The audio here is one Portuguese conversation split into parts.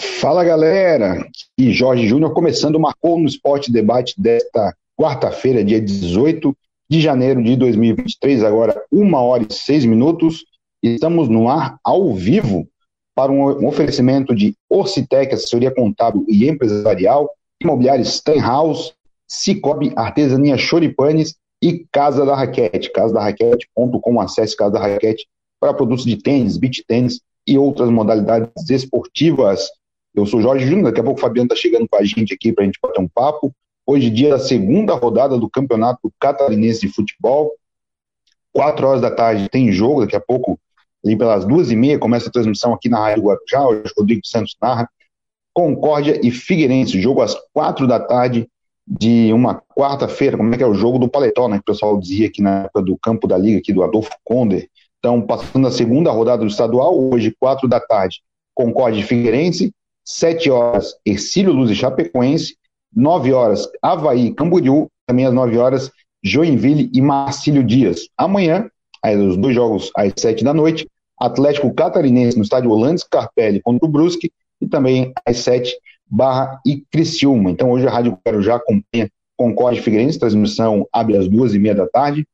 Fala galera, e Jorge Júnior começando o Marcou no Esporte Debate desta quarta-feira, dia 18 de janeiro de 2023, agora uma hora e seis minutos. Estamos no ar ao vivo para um oferecimento de Orcitec, assessoria contábil e empresarial, imobiliário Stenhouse, Cicobi, artesania Choripanes e Casa da Raquete, casadarraquete.com, acesse Casa da Raquete para produtos de tênis, beach tênis e outras modalidades esportivas. Eu sou Jorge Júnior, daqui a pouco o Fabiano está chegando com a gente aqui para a gente bater um papo. Hoje, dia da segunda rodada do Campeonato Catarinense de Futebol. Quatro horas da tarde tem jogo, daqui a pouco, ali pelas duas e meia, começa a transmissão aqui na Rádio Guarujá, o Rodrigo Santos narra. Concórdia e Figueirense, jogo às quatro da tarde de uma quarta-feira, como é que é o jogo do paletó, né, que o pessoal dizia aqui na época do campo da liga, aqui do Adolfo Conder. Então, passando a segunda rodada do estadual, hoje, quatro da tarde, Concórdia e Figueirense, 7 horas, Ercílio Luz e Chapecoense, 9 horas, Havaí Camboriú, também às 9 horas, Joinville e Marcílio Dias. Amanhã, os dois jogos às 7 da noite, Atlético Catarinense no estádio Holandes Carpelli contra o Brusque, e também às 7, Barra e Criciúma. Então hoje a Rádio Guarujá acompanha Concorde Figueirense, transmissão abre às duas e meia da tarde,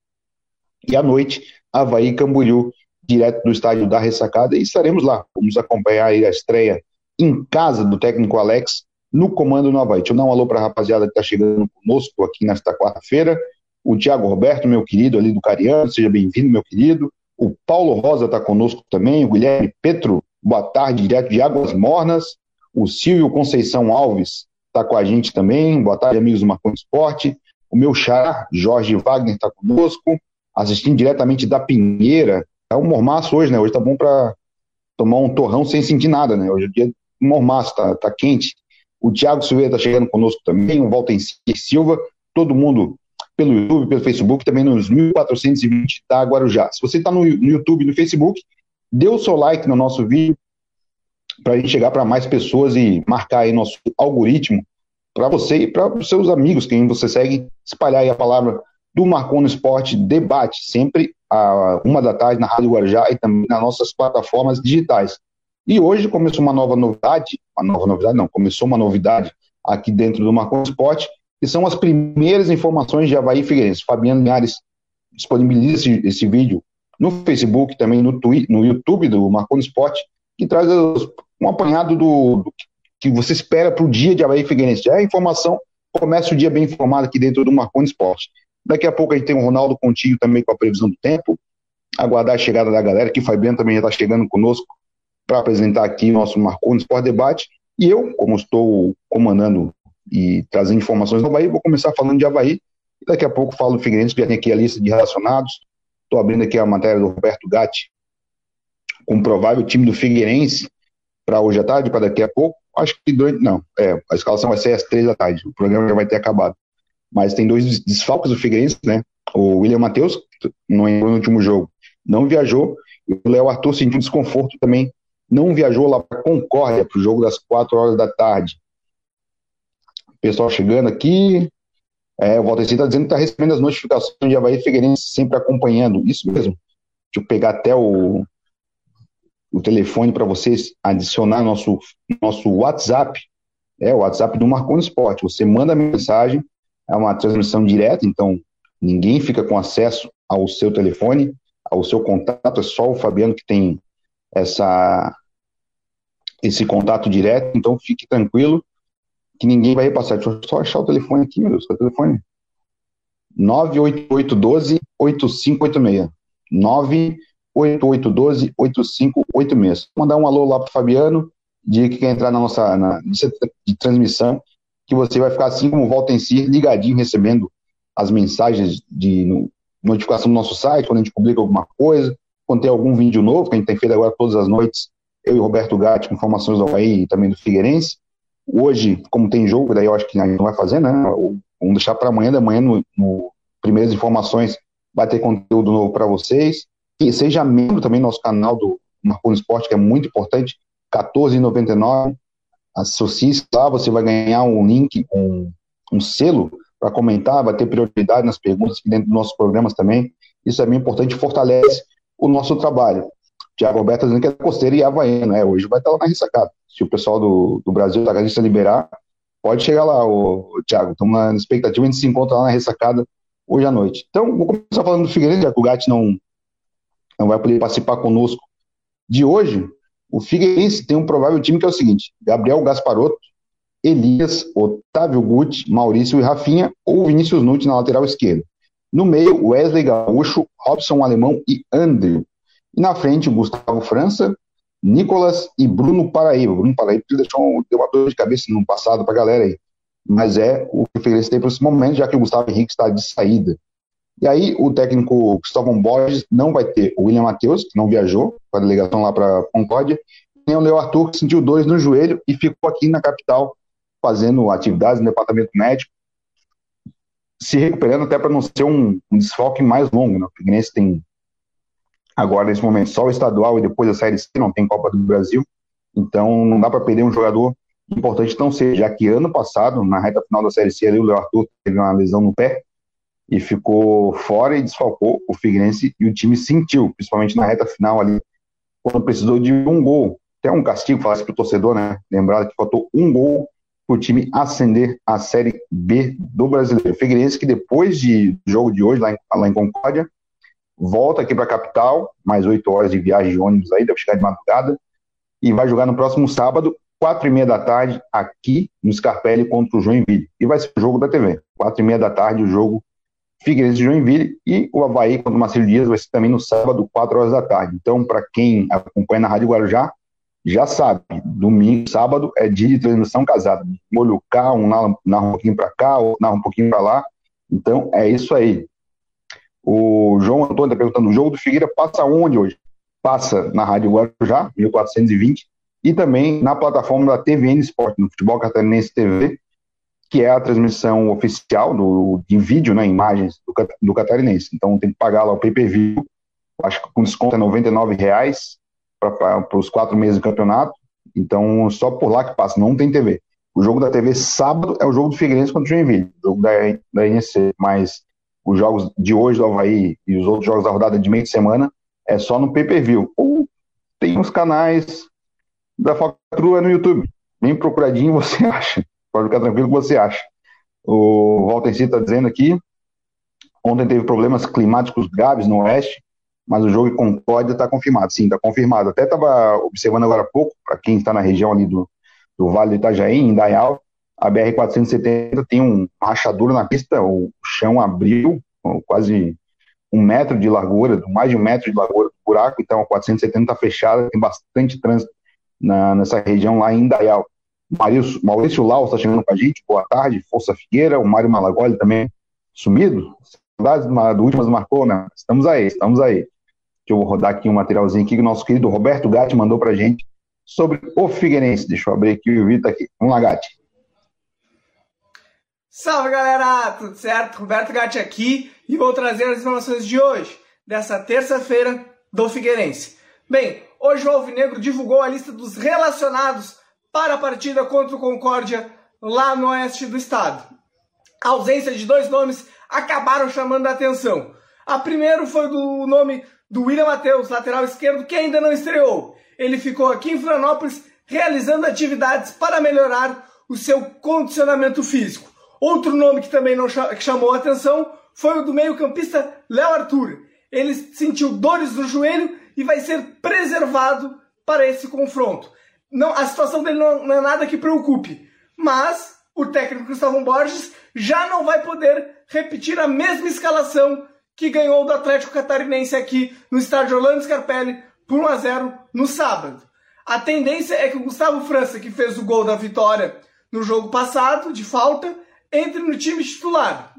e à noite, Havaí Camboriú, direto do estádio da Ressacada, e estaremos lá. Vamos acompanhar a estreia em casa do técnico Alex no comando no Havaí. Deixa eu dar um alô para a rapaziada que está chegando conosco aqui nesta quarta-feira. O Tiago Roberto, meu querido, ali do Cariano, seja bem-vindo, meu querido. O Paulo Rosa está conosco também. O Guilherme Petro, boa tarde, direto de Águas Mornas. O Silvio Conceição Alves está com a gente também. Boa tarde, amigos do Marconi Esporte. O meu xará, Jorge Wagner, está conosco, assistindo diretamente da Pinheira. É um mormaço hoje, né? Hoje tá bom para tomar um torrão sem sentir nada, né? Hoje é dia mormaço, tá, tá quente. O Thiago Silveira está chegando conosco também, o Walter Silva, todo mundo pelo YouTube, pelo Facebook, também nos 1420 da Guarujá. Se você está no, YouTube e no Facebook, dê o seu like no nosso vídeo para a gente chegar para mais pessoas e marcar aí nosso algoritmo para você e para os seus amigos, quem você segue, espalhar aí a palavra do Marcon no Esporte Debate, sempre a uma da tarde na Rádio Guarujá e também nas nossas plataformas digitais. E hoje começou uma nova novidade, uma nova novidade não, começou uma novidade aqui dentro do Marcon Esporte, que são as primeiras informações de Havaí Figueirense. Fabiano Linhares disponibiliza esse, esse vídeo no Facebook, também no, Twitter, no YouTube do Marcon Esporte, que traz um apanhado do, do que você espera para o dia de Havaí Figueirense. É a informação, começa o dia bem informado aqui dentro do Marconi Esporte. Daqui a pouco a gente tem o Ronaldo Contigo também com a previsão do tempo. Aguardar a chegada da galera, que o Fabiano também já está chegando conosco para apresentar aqui o nosso Marconi Sport Debate. E eu, como estou comandando e trazendo informações do Havaí, vou começar falando de Havaí. Daqui a pouco falo do Figueirense, que já tem aqui a lista de relacionados. Estou abrindo aqui a matéria do Roberto Gatti, com o provável time do Figueirense para hoje à tarde, para daqui a pouco. Acho que durante. Não, é, a escalação vai ser às três da tarde. O programa já vai ter acabado. Mas tem dois desfalques do Figueirense, né? O William Matheus, não entrou no último jogo, não viajou. E o Léo Arthur sentiu desconforto também não viajou lá para Concórdia para o jogo das 4 horas da tarde. Pessoal chegando aqui. É, o Walter está dizendo que está recebendo as notificações de Havaí Figueirense sempre acompanhando. Isso mesmo. Deixa eu pegar até o, o telefone para vocês adicionar nosso, nosso WhatsApp. É o WhatsApp do Marconi Esporte. Você manda mensagem, é uma transmissão direta, então ninguém fica com acesso ao seu telefone, ao seu contato, é só o Fabiano que tem essa esse contato direto, então fique tranquilo que ninguém vai repassar. Deixa eu só achar o telefone aqui, meu Deus, o telefone? 98812-8586. 98812-8586. Mandar um alô lá para Fabiano, de que quer entrar na nossa na de transmissão, que você vai ficar assim como volta em si, ligadinho, recebendo as mensagens de no, notificação do nosso site, quando a gente publica alguma coisa, quando tem algum vídeo novo, que a gente tem feito agora todas as noites, eu e Roberto Gatti, com informações do Havaí e também do Figueirense. Hoje, como tem jogo, daí eu acho que a gente não vai fazer, né? Vamos deixar para amanhã, da manhã, no, no, Primeiras Informações, vai ter conteúdo novo para vocês. E seja membro também do nosso canal do Marconi Esporte, que é muito importante, R$14,99. Associe-se lá, você vai ganhar um link, um, um selo para comentar, vai ter prioridade nas perguntas dentro dos nossos programas também. Isso é bem importante, fortalece o nosso trabalho. Tiago Alberto tá dizendo que é costeiro e havaiano, né? Hoje vai estar lá na ressacada. Se o pessoal do, do Brasil, da Galícia liberar, pode chegar lá, o, Thiago. Estamos na expectativa, a gente se encontra lá na ressacada hoje à noite. Então, vou começar falando do Figueirense, já que o Gatti não, não vai poder participar conosco de hoje. O Figueirense tem um provável time que é o seguinte: Gabriel Gasparotto, Elias, Otávio Guti, Maurício e Rafinha, ou Vinícius Nutti na lateral esquerda. No meio, Wesley Gaúcho, Robson Alemão e Andrew. E na frente, Gustavo França, Nicolas e Bruno Paraíba. Bruno Paraíba deixou deu uma dor de cabeça no passado para a galera aí. Mas é o que tem para esse momento, já que o Gustavo Henrique está de saída. E aí, o técnico Cristóvão Borges não vai ter o William Matheus, que não viajou para a delegação lá para Concórdia, nem o Leo Arthur, que sentiu dores no joelho e ficou aqui na capital fazendo atividades no departamento médico, se recuperando até para não ser um, um desfalque mais longo. Né? O Figueirense tem agora, nesse momento, só o estadual e depois a Série C, não tem Copa do Brasil. Então, não dá para perder um jogador importante tão cedo, já que ano passado, na reta final da Série C, ali, o Leo Arthur teve uma lesão no pé e ficou fora e desfalcou o Figueirense e o time sentiu, principalmente na reta final ali, quando precisou de um gol. Até um castigo, falasse para o torcedor, né? Lembrado que faltou um gol o time ascender à Série B do Brasileiro. O Figueirense que depois de, do jogo de hoje, lá em, lá em Concórdia, volta aqui para a capital, mais oito horas de viagem de ônibus aí, deve chegar de madrugada, e vai jogar no próximo sábado, quatro e meia da tarde, aqui no Scarpelli contra o Joinville. E vai ser o jogo da TV. Quatro e meia da tarde, o jogo Figueirense de Joinville e o Havaí contra o Marcelo Dias vai ser também no sábado, quatro horas da tarde. Então, para quem acompanha na Rádio Guarujá, já sabe, domingo, sábado é dia de transmissão casada. Molho cá, um narra, um pouquinho para cá, outro narra um pouquinho para lá. Então, é isso aí. O João Antônio está perguntando: o jogo do Figueira passa onde hoje? Passa na Rádio Guarujá, 1420, e também na plataforma da TVN Esporte, no Futebol Catarinense TV, que é a transmissão oficial do, de vídeo, né, imagens do, do Catarinense. Então tem que pagar lá o pay-per-view, acho que com desconto é R$ reais para os quatro meses do campeonato. Então só por lá que passa, não tem TV. O jogo da TV sábado é o jogo do Figueirense contra o Joinville, o jogo da, da NEC, mas os jogos de hoje do Havaí e os outros jogos da rodada de meio de semana é só no pay-per-view. Ou tem os canais da Falcatrua no YouTube. Bem procuradinho você acha. Pode ficar tranquilo que você acha. O Walter C está dizendo aqui, ontem teve problemas climáticos graves no oeste, mas o jogo em Concórdia está confirmado. Sim, está confirmado. Até estava observando agora há pouco, para quem está na região ali do, do Vale do Itajaí, em Dayal, a BR-470 tem um, rachadura na pista, o chão abriu, quase um metro de largura, mais de um metro de largura do buraco, então a 470 está fechada, tem bastante trânsito na, nessa região lá em Indaial. Maurício, Maurício Lau está chegando com a gente, boa tarde, Força Figueira, o Mário Malagoli também sumido, saudades do último marcou, né? Estamos aí, estamos aí. Deixa eu rodar aqui um materialzinho aqui que o nosso querido Roberto Gatti mandou para gente sobre o Figueirense. Deixa eu abrir aqui o vídeo aqui. Vamos lá, Gatti. Salve galera, tudo certo? Roberto Gatti aqui e vou trazer as informações de hoje, dessa terça-feira do Figueirense. Bem, hoje o Alvinegro divulgou a lista dos relacionados para a partida contra o Concórdia lá no oeste do estado. A ausência de dois nomes acabaram chamando a atenção. A primeiro foi do nome do William Matheus, lateral esquerdo, que ainda não estreou. Ele ficou aqui em Florianópolis realizando atividades para melhorar o seu condicionamento físico. Outro nome que também não que chamou a atenção foi o do meio-campista Léo Arthur. Ele sentiu dores no joelho e vai ser preservado para esse confronto. Não, a situação dele não, não é nada que preocupe, mas o técnico Gustavo Borges já não vai poder repetir a mesma escalação que ganhou do Atlético Catarinense aqui no estádio Orlando Scarpelli por 1 a 0 no sábado. A tendência é que o Gustavo França, que fez o gol da vitória no jogo passado, de falta, entre no time titular.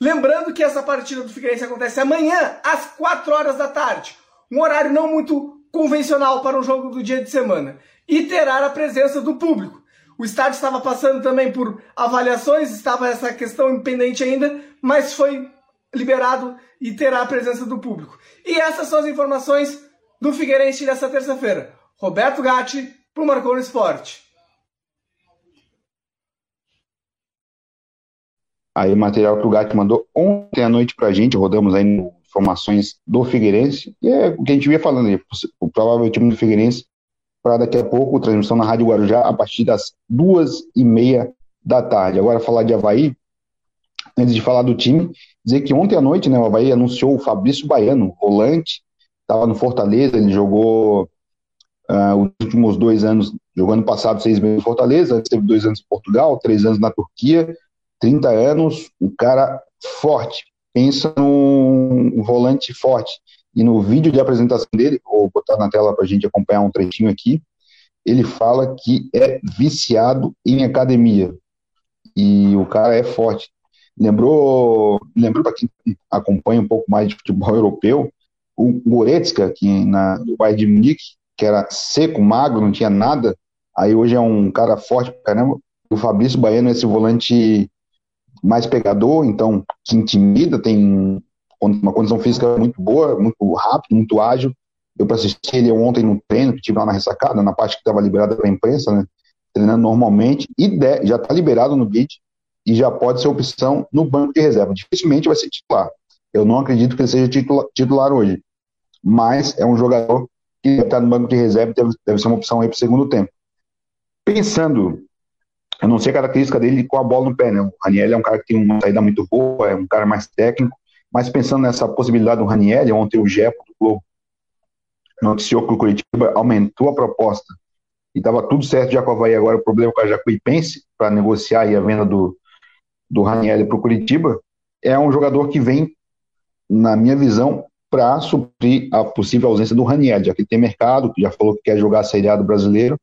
Lembrando que essa partida do Figueirense acontece amanhã, às 4 horas da tarde. Um horário não muito convencional para um jogo do dia de semana. E terá a presença do público. O estádio estava passando também por avaliações, estava essa questão impendente ainda, mas foi liberado e terá a presença do público. E essas são as informações do Figueirense dessa terça-feira. Roberto Gatti, para o Marcou no Esporte. Aí material que o Gato mandou ontem à noite pra gente, rodamos aí informações do Figueirense, e é o que a gente via falando aí, o provável time do Figueirense para daqui a pouco, transmissão na Rádio Guarujá, a partir das duas e meia da tarde. Agora, falar de Havaí, antes de falar do time, dizer que ontem à noite, né, o Havaí anunciou o Fabrício Baiano, volante, estava no Fortaleza, ele jogou uh, os últimos dois anos, jogou ano passado seis meses em Fortaleza, teve dois anos em Portugal, três anos na Turquia, 30 anos, um cara forte, pensa num volante forte. E no vídeo de apresentação dele, vou botar na tela para a gente acompanhar um trechinho aqui, ele fala que é viciado em academia. E o cara é forte. Lembrou, lembrou para quem acompanha um pouco mais de futebol europeu, o Goretzka, que na, do Bayern de Munique, que era seco, magro, não tinha nada, aí hoje é um cara forte pra caramba. O Fabrício Baiano é esse volante mais pegador, então que intimida, tem uma condição física muito boa, muito rápido, muito ágil. Eu para assistir ele ontem no treino, que tive lá na ressacada, na parte que estava liberada para a imprensa, né, treinando normalmente, e de, já está liberado no bid e já pode ser opção no banco de reserva. Dificilmente vai ser titular. Eu não acredito que ele seja titular, hoje, mas é um jogador que está no banco de reserva deve, deve ser uma opção aí para o segundo tempo. Pensando eu não sei a característica dele com a bola no pé, né? O Raniel é um cara que tem uma saída muito boa, é um cara mais técnico, mas pensando nessa possibilidade do Raniel, ontem o Gepo do Globo noticiou que o Curitiba aumentou a proposta e estava tudo certo já com a Havaí, agora o problema com a Jacuipense para negociar a venda do, do Raniel para o Curitiba, é um jogador que vem, na minha visão, para suprir a possível ausência do Raniel, já que tem mercado, já falou que quer jogar a Série A do brasileiro,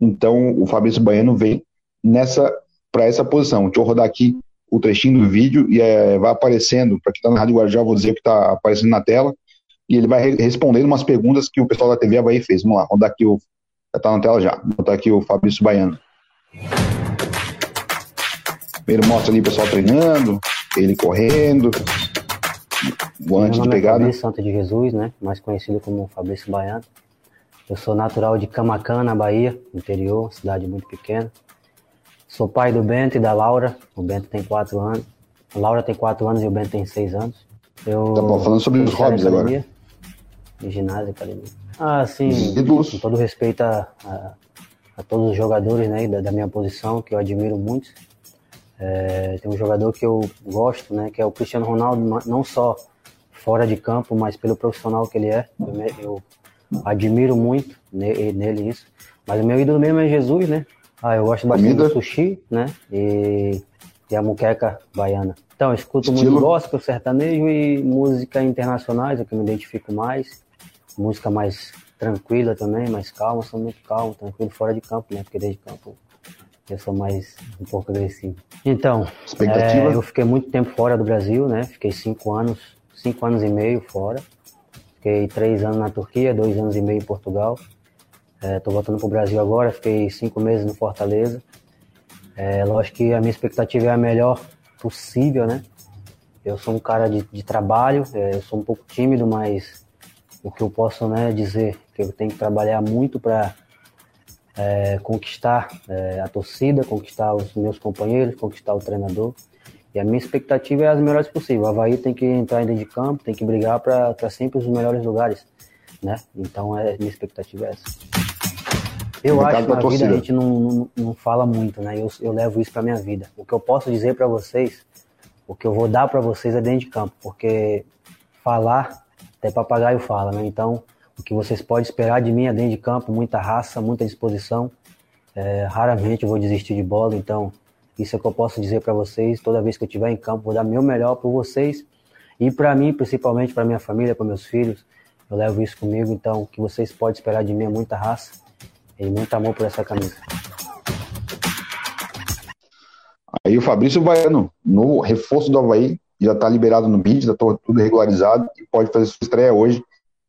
então o Fabrício Baiano vem nessa para essa posição. Deixa eu rodar aqui o trechinho do vídeo e é, vai aparecendo, para quem está na Rádio Guarujá, vou dizer que está aparecendo na tela, e ele vai respondendo umas perguntas que o pessoal da TV Havaí fez. Vamos lá, vou dar aqui o. Está na tela já. Vou botar aqui o Fabrício Baiano. Primeiro mostra ali o pessoal treinando, ele correndo, volante de é pegada. É Fabrício Santo de Jesus, né? Mais conhecido como Fabrício Baiano. Eu sou natural de Camacana, Bahia, interior, cidade muito pequena. Sou pai do Bento e da Laura. O Bento tem quatro anos. A Laura tem quatro anos e o Bento tem seis anos. Eu tá bom, falando sobre os hobbies agora. De ginásio, academia. Ah, sim. Com todo respeito a, a, a, todos os jogadores né, da, da, minha posição, que eu admiro muito. É, tem um jogador que eu gosto, né, que é o Cristiano Ronaldo, não só fora de campo, mas pelo profissional que ele é. Eu, eu admiro muito nele, nele isso. Mas o meu ídolo mesmo é Jesus, né? Ah, eu gosto bastante Comida. do sushi, né? E, e a muqueca baiana. Então, eu escuto Estilo. muito gospel, sertanejo e música internacionais, é que eu me identifico mais. Música mais tranquila também, mais calma, sou muito calmo, tranquilo, fora de campo, né? Porque desde campo eu sou mais um pouco agressivo. Então, é, eu fiquei muito tempo fora do Brasil, né? Fiquei cinco anos, cinco anos e meio fora. Fiquei três anos na Turquia, dois anos e meio em Portugal. Estou é, voltando para o Brasil agora, fiquei cinco meses no Fortaleza. É, lógico que a minha expectativa é a melhor possível, né? Eu sou um cara de, de trabalho, é, eu sou um pouco tímido, mas o que eu posso né, dizer que eu tenho que trabalhar muito para é, conquistar é, a torcida, conquistar os meus companheiros, conquistar o treinador. E a minha expectativa é as melhores possível. O Havaí tem que entrar dentro de campo, tem que brigar para sempre os melhores lugares, né? Então, é, minha expectativa é essa. Eu acho que na vida a gente não, não, não, fala muito, né? Eu, eu levo isso para minha vida. O que eu posso dizer para vocês, o que eu vou dar para vocês é dentro de campo, porque falar, até papagaio fala, né? Então, o que vocês podem esperar de mim é dentro de campo, muita raça, muita disposição. É, raramente eu vou desistir de bola, então isso é o que eu posso dizer para vocês. Toda vez que eu estiver em campo, vou dar meu melhor para vocês e para mim, principalmente para minha família, para meus filhos. Eu levo isso comigo, então o que vocês podem esperar de mim é muita raça e muito amor por essa camisa. Aí o Fabrício Baiano, no reforço do Havaí, já está liberado no BID, já está tudo regularizado e pode fazer sua estreia hoje.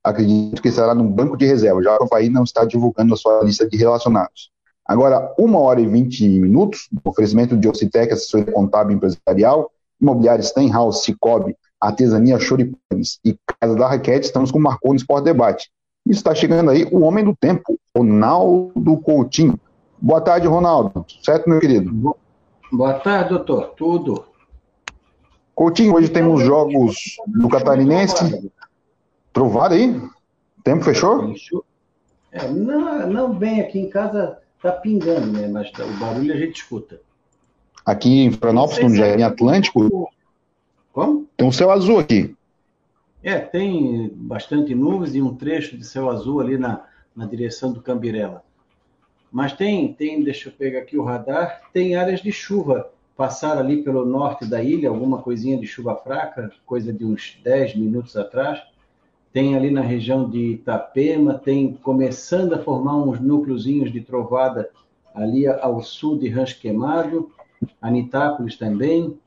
Acredito que estará no banco de reserva, já o Havaí não está divulgando a sua lista de relacionados. Agora, uma hora e vinte minutos, oferecimento de Ocitec, assessoria contábil empresarial, imobiliária Stenhouse, Cicobi, Artesania Choripanes e Casa da Raquete, estamos com o Marcou no Esporte Debate. E está chegando aí o homem do tempo, Ronaldo Coutinho. Boa tarde, Ronaldo. Certo, meu querido? Boa tarde, doutor. Tudo. Coutinho, hoje temos jogos do Catarinense. Trovado aí? Tempo fechou? É, não, não bem aqui em casa tá pingando, né? Mas o barulho a gente escuta. Aqui em Florianópolis, no Jardim Atlântico, como? tem um céu azul aqui. É, tem bastante nuvens e um trecho de céu azul ali na, na direção do Cambirela. Mas tem, tem, deixa eu pegar aqui o radar, tem áreas de chuva. Passaram ali pelo norte da ilha, alguma coisinha de chuva fraca, coisa de uns 10 minutos atrás. Tem ali na região de Itapema, tem começando a formar uns núcleozinhos de trovada ali ao sul de Rancho Queimado, Anitápolis também,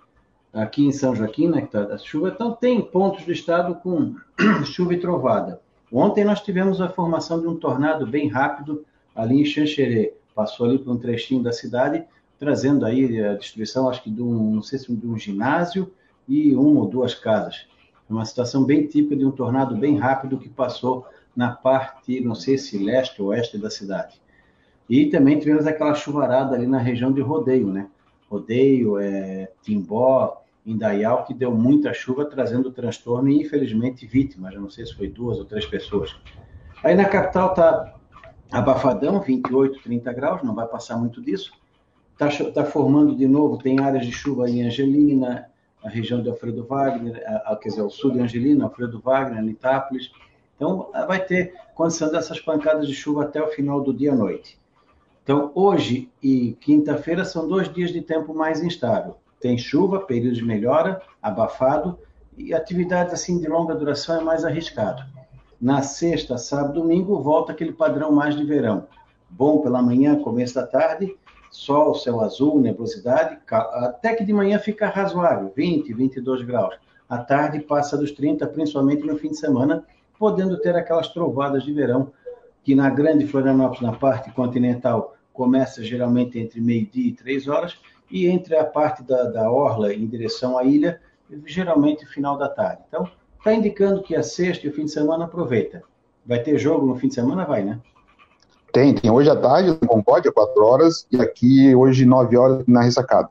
aqui em São Joaquim, né, que está da chuva. Então, tem pontos do estado com chuva e trovada. Ontem nós tivemos a formação de um tornado bem rápido ali em Xanxerê. Passou ali por um trechinho da cidade, trazendo aí a destruição, acho que de um, não sei se de um ginásio e uma ou duas casas. É uma situação bem típica de um tornado bem rápido que passou na parte, não sei se leste ou oeste da cidade. E também tivemos aquela chuvarada ali na região de Rodeio, né? Rodeio, é, Timbó, Indaial, que deu muita chuva, trazendo transtorno e, infelizmente, vítimas. Eu não sei se foi duas ou três pessoas. Aí na capital tá abafadão, 28, 30 graus, não vai passar muito disso. Está tá formando de novo, tem áreas de chuva em Angelina, a região de Alfredo Wagner, a, a, quer dizer, o sul de Angelina, Alfredo Wagner, Anitápolis. Então, vai ter condição dessas pancadas de chuva até o final do dia à noite. Então, hoje e quinta-feira são dois dias de tempo mais instável. Tem chuva, período de melhora, abafado, e atividades assim de longa duração é mais arriscado. Na sexta, sábado, domingo, volta aquele padrão mais de verão. Bom pela manhã, começo da tarde, sol, céu azul, nebulosidade, até que de manhã fica razoável, 20, 22 graus. À tarde passa dos 30, principalmente no fim de semana, podendo ter aquelas trovadas de verão, que na grande Florianópolis, na parte continental, começa geralmente entre meio-dia e três horas, e entre a parte da, da orla em direção à ilha, geralmente final da tarde. Então, Está indicando que a sexta e o fim de semana aproveita. Vai ter jogo no fim de semana? Vai, né? Tem, tem hoje à tarde no Concórdia, 4 horas, e aqui hoje 9 horas na ressacada.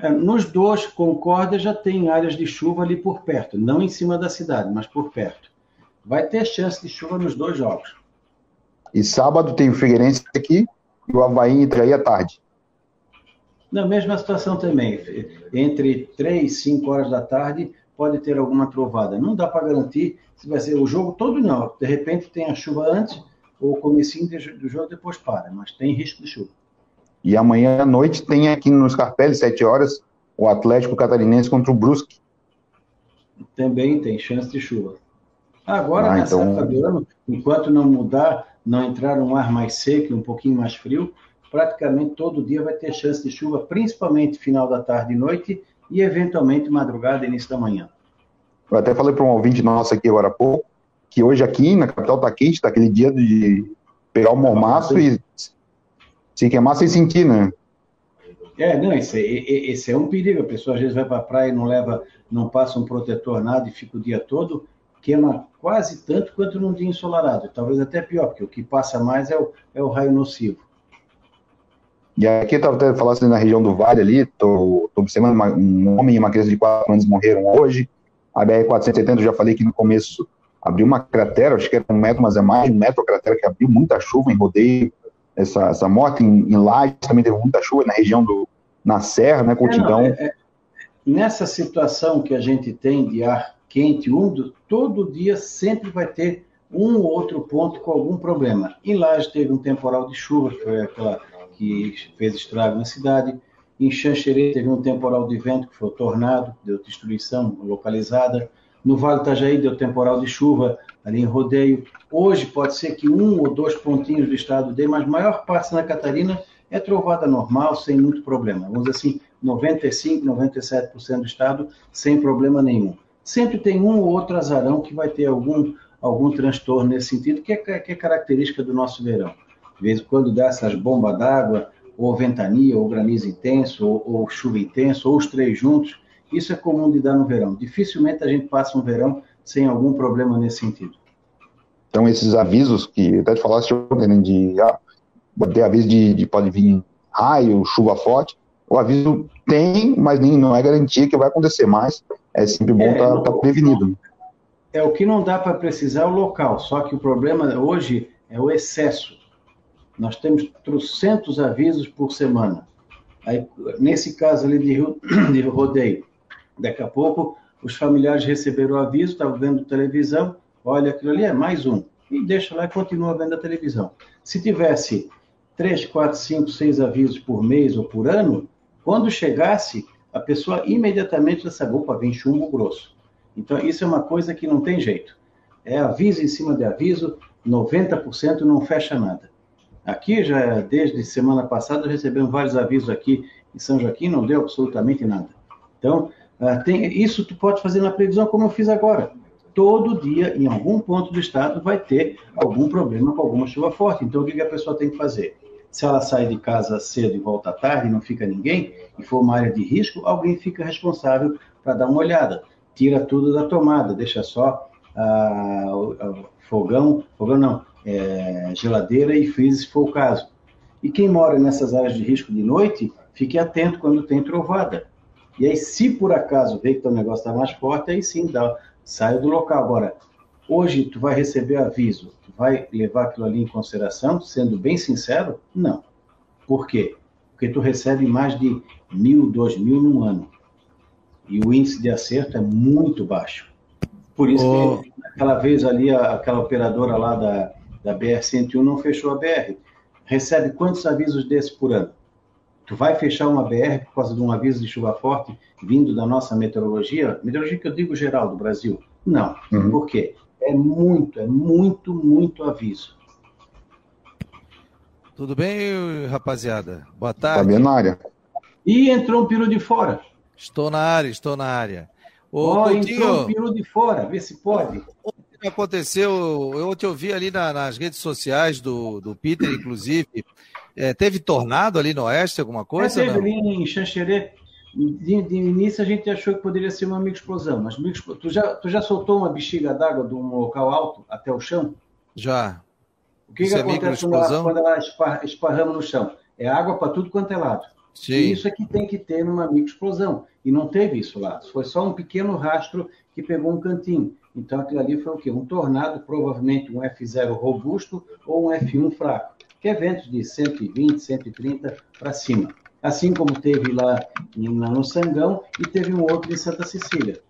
É, nos dois, Concórdia já tem áreas de chuva ali por perto, não em cima da cidade, mas por perto. Vai ter chance de chuva nos dois jogos. E sábado tem o Figueirense aqui e o Havaí entra aí à tarde. Na mesma situação também, entre 3 e 5 horas da tarde, pode ter alguma trovada. Não dá para garantir se vai ser o jogo todo, não. De repente tem a chuva antes, o comecinho do jogo depois para, mas tem risco de chuva. E amanhã à noite tem aqui no Scarpelli, 7 horas, o Atlético Catarinense contra o Brusque. Também tem chance de chuva. Agora, ah, nessa então... época do ano, enquanto não mudar, não entrar um ar mais seco, um pouquinho mais frio, praticamente todo dia vai ter chance de chuva, principalmente final da tarde e noite, e, eventualmente, madrugada e início da manhã. Eu até falei para um ouvinte nosso aqui agora há pouco, que hoje aqui na capital está quente, está aquele dia de pegar o mormaço e se queimar sem sentir, né? É, não, esse, esse é um perigo. A pessoa às vezes vai para a praia e não leva, não passa um protetor nada e fica o dia todo, queima quase tanto quanto num dia ensolarado. Talvez até pior, porque o que passa mais é o, é o raio nocivo. E aqui eu estava até falando assim, na região do Vale ali, estou observando uma, um homem e uma criança de 4 anos morreram hoje. A BR-470, eu já falei que no começo abriu uma cratera, acho que era um metro, mas é mais de um metro a cratera, que abriu muita chuva em rodeio. Essa, essa morte em, em Lages também teve muita chuva na região do, na Serra, né, Coutinho? É, é, nessa situação que a gente tem de ar quente, úmido, todo dia sempre vai ter um ou outro ponto com algum problema. Em Lages teve um temporal de chuva, que foi aquela que fez estrago na cidade. Em Xanxerê teve um temporal de vento, que foi o tornado, deu destruição localizada. No Vale Itajaí deu temporal de chuva, ali em Rodeio. Hoje pode ser que um ou dois pontinhos do estado dê, mas a maior parte na Catarina é trovada normal, sem muito problema. Vamos dizer assim, 95, 97% do estado sem problema nenhum. Sempre tem um ou outro azarão que vai ter algum, algum transtorno nesse sentido, que é, que é característica do nosso verão. De vez em quando dá essas bombas d'água, ou ventania, ou granizo intenso, ou, ou chuva intensa, ou os três juntos. Isso é comum de dar no verão. Dificilmente a gente passa um verão sem algum problema nesse sentido. Então, esses avisos que até te falaste ontem, de ah, ter aviso de, de pode vir raio, chuva forte, o aviso tem, mas nem, não é garantia que vai acontecer mais. É sempre bom estar é, tá, tá prevenido. É o que não dá para precisar é o local. Só que o problema hoje é o excesso. Nós temos trocentos avisos por semana. Aí, nesse caso ali de, de rodeio, daqui a pouco os familiares receberam o aviso, estavam vendo televisão, olha aquilo ali, é mais um. E deixa lá e continua vendo a televisão. Se tivesse três, quatro, cinco, seis avisos por mês ou por ano, quando chegasse, a pessoa imediatamente já sabe, opa, vem chumbo grosso. Então, isso é uma coisa que não tem jeito. É aviso em cima de aviso, 90% não fecha nada. Aqui, já desde semana passada, recebemos vários avisos aqui em São Joaquim, não deu absolutamente nada. Então, uh, tem, isso tu pode fazer na previsão como eu fiz agora. Todo dia, em algum ponto do estado, vai ter algum problema com alguma chuva forte. Então, o que, que a pessoa tem que fazer? Se ela sai de casa cedo e volta à tarde não fica ninguém, e for uma área de risco, alguém fica responsável para dar uma olhada. Tira tudo da tomada, deixa só ah, o, fogão, fogão não, é, geladeira e freezer, se for o caso. E quem mora nessas áreas de risco de noite, fique atento quando tem trovada. E aí, se por acaso vê que o negócio está mais forte, aí sim, dá, sai do local. Agora, hoje tu vai receber aviso, tu vai levar aquilo ali em consideração, sendo bem sincero? Não. Por quê? Porque tu recebe mais de mil, dois mil num ano. E o índice de acerto é muito baixo. Por isso oh. que aquela vez ali, aquela operadora lá da, da BR-101 não fechou a BR. Recebe quantos avisos desses por ano? Tu vai fechar uma BR por causa de um aviso de chuva forte vindo da nossa meteorologia? Meteorologia que eu digo geral do Brasil? Não. Uhum. Por quê? É muito, é muito, muito aviso. Tudo bem, rapaziada? Boa tarde. Tá bem na área. E entrou um peru de fora. Estou na área, estou na área. Ô, oh, entrou um peru de fora, vê se pode. O que aconteceu, eu te ouvi ali na, nas redes sociais do, do Peter, inclusive, é, teve tornado ali no oeste, alguma coisa? É, teve ali em Xanxerê. De, de, início a gente achou que poderia ser uma microexplosão, mas micro, tu, já, tu já soltou uma bexiga d'água de um local alto até o chão? Já. O que, que é acontece quando ela, quando ela esparrama no chão? É água para tudo quanto é lado. Sim. E isso é que tem que ter numa microexplosão. E não teve isso lá. Foi só um pequeno rastro que pegou um cantinho. Então aquilo ali foi o quê? Um tornado, provavelmente um F0 robusto ou um F1 fraco, que é ventos de 120, 130 para cima. Assim como teve lá no Sangão e teve um outro em Santa Cecília.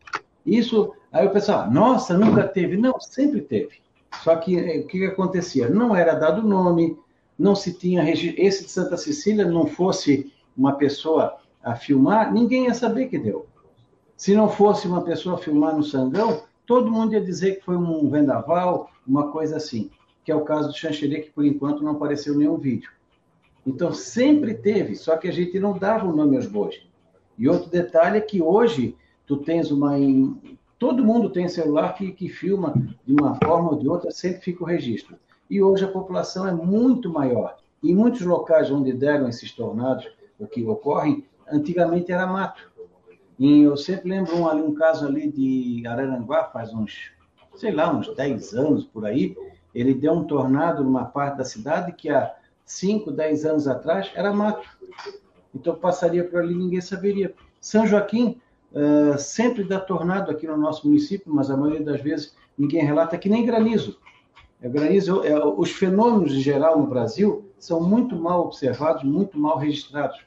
Isso, aí o pessoal, nossa, nunca teve. Não, sempre teve. Só que eh, o que, que acontecia? Não era dado nome, não se tinha esse de Santa Cecília não fosse uma pessoa a filmar, ninguém ia saber que deu. Se não fosse uma pessoa filmar no Sangão, todo mundo ia dizer que foi um vendaval, uma coisa assim, que é o caso do Xanxerê, que por enquanto não apareceu nenhum vídeo. Então sempre teve, só que a gente não dava o nome aos bois. E outro detalhe é que hoje tu tens uma. Todo mundo tem celular que, que filma de uma forma ou de outra, sempre fica o registro. E hoje a população é muito maior. Em muitos locais onde deram esses tornados, o que ocorrem, antigamente era mato. E eu sempre lembro um, um caso ali de Araranguá, faz uns, sei lá, uns 10 anos por aí, ele deu um tornado numa parte da cidade que há 5, 10 anos atrás era mato. Então passaria por ali ninguém saberia. São Joaquim uh, sempre dá tornado aqui no nosso município, mas a maioria das vezes ninguém relata que nem granizo. É, granizo é, os fenômenos em geral no Brasil são muito mal observados, muito mal registrados.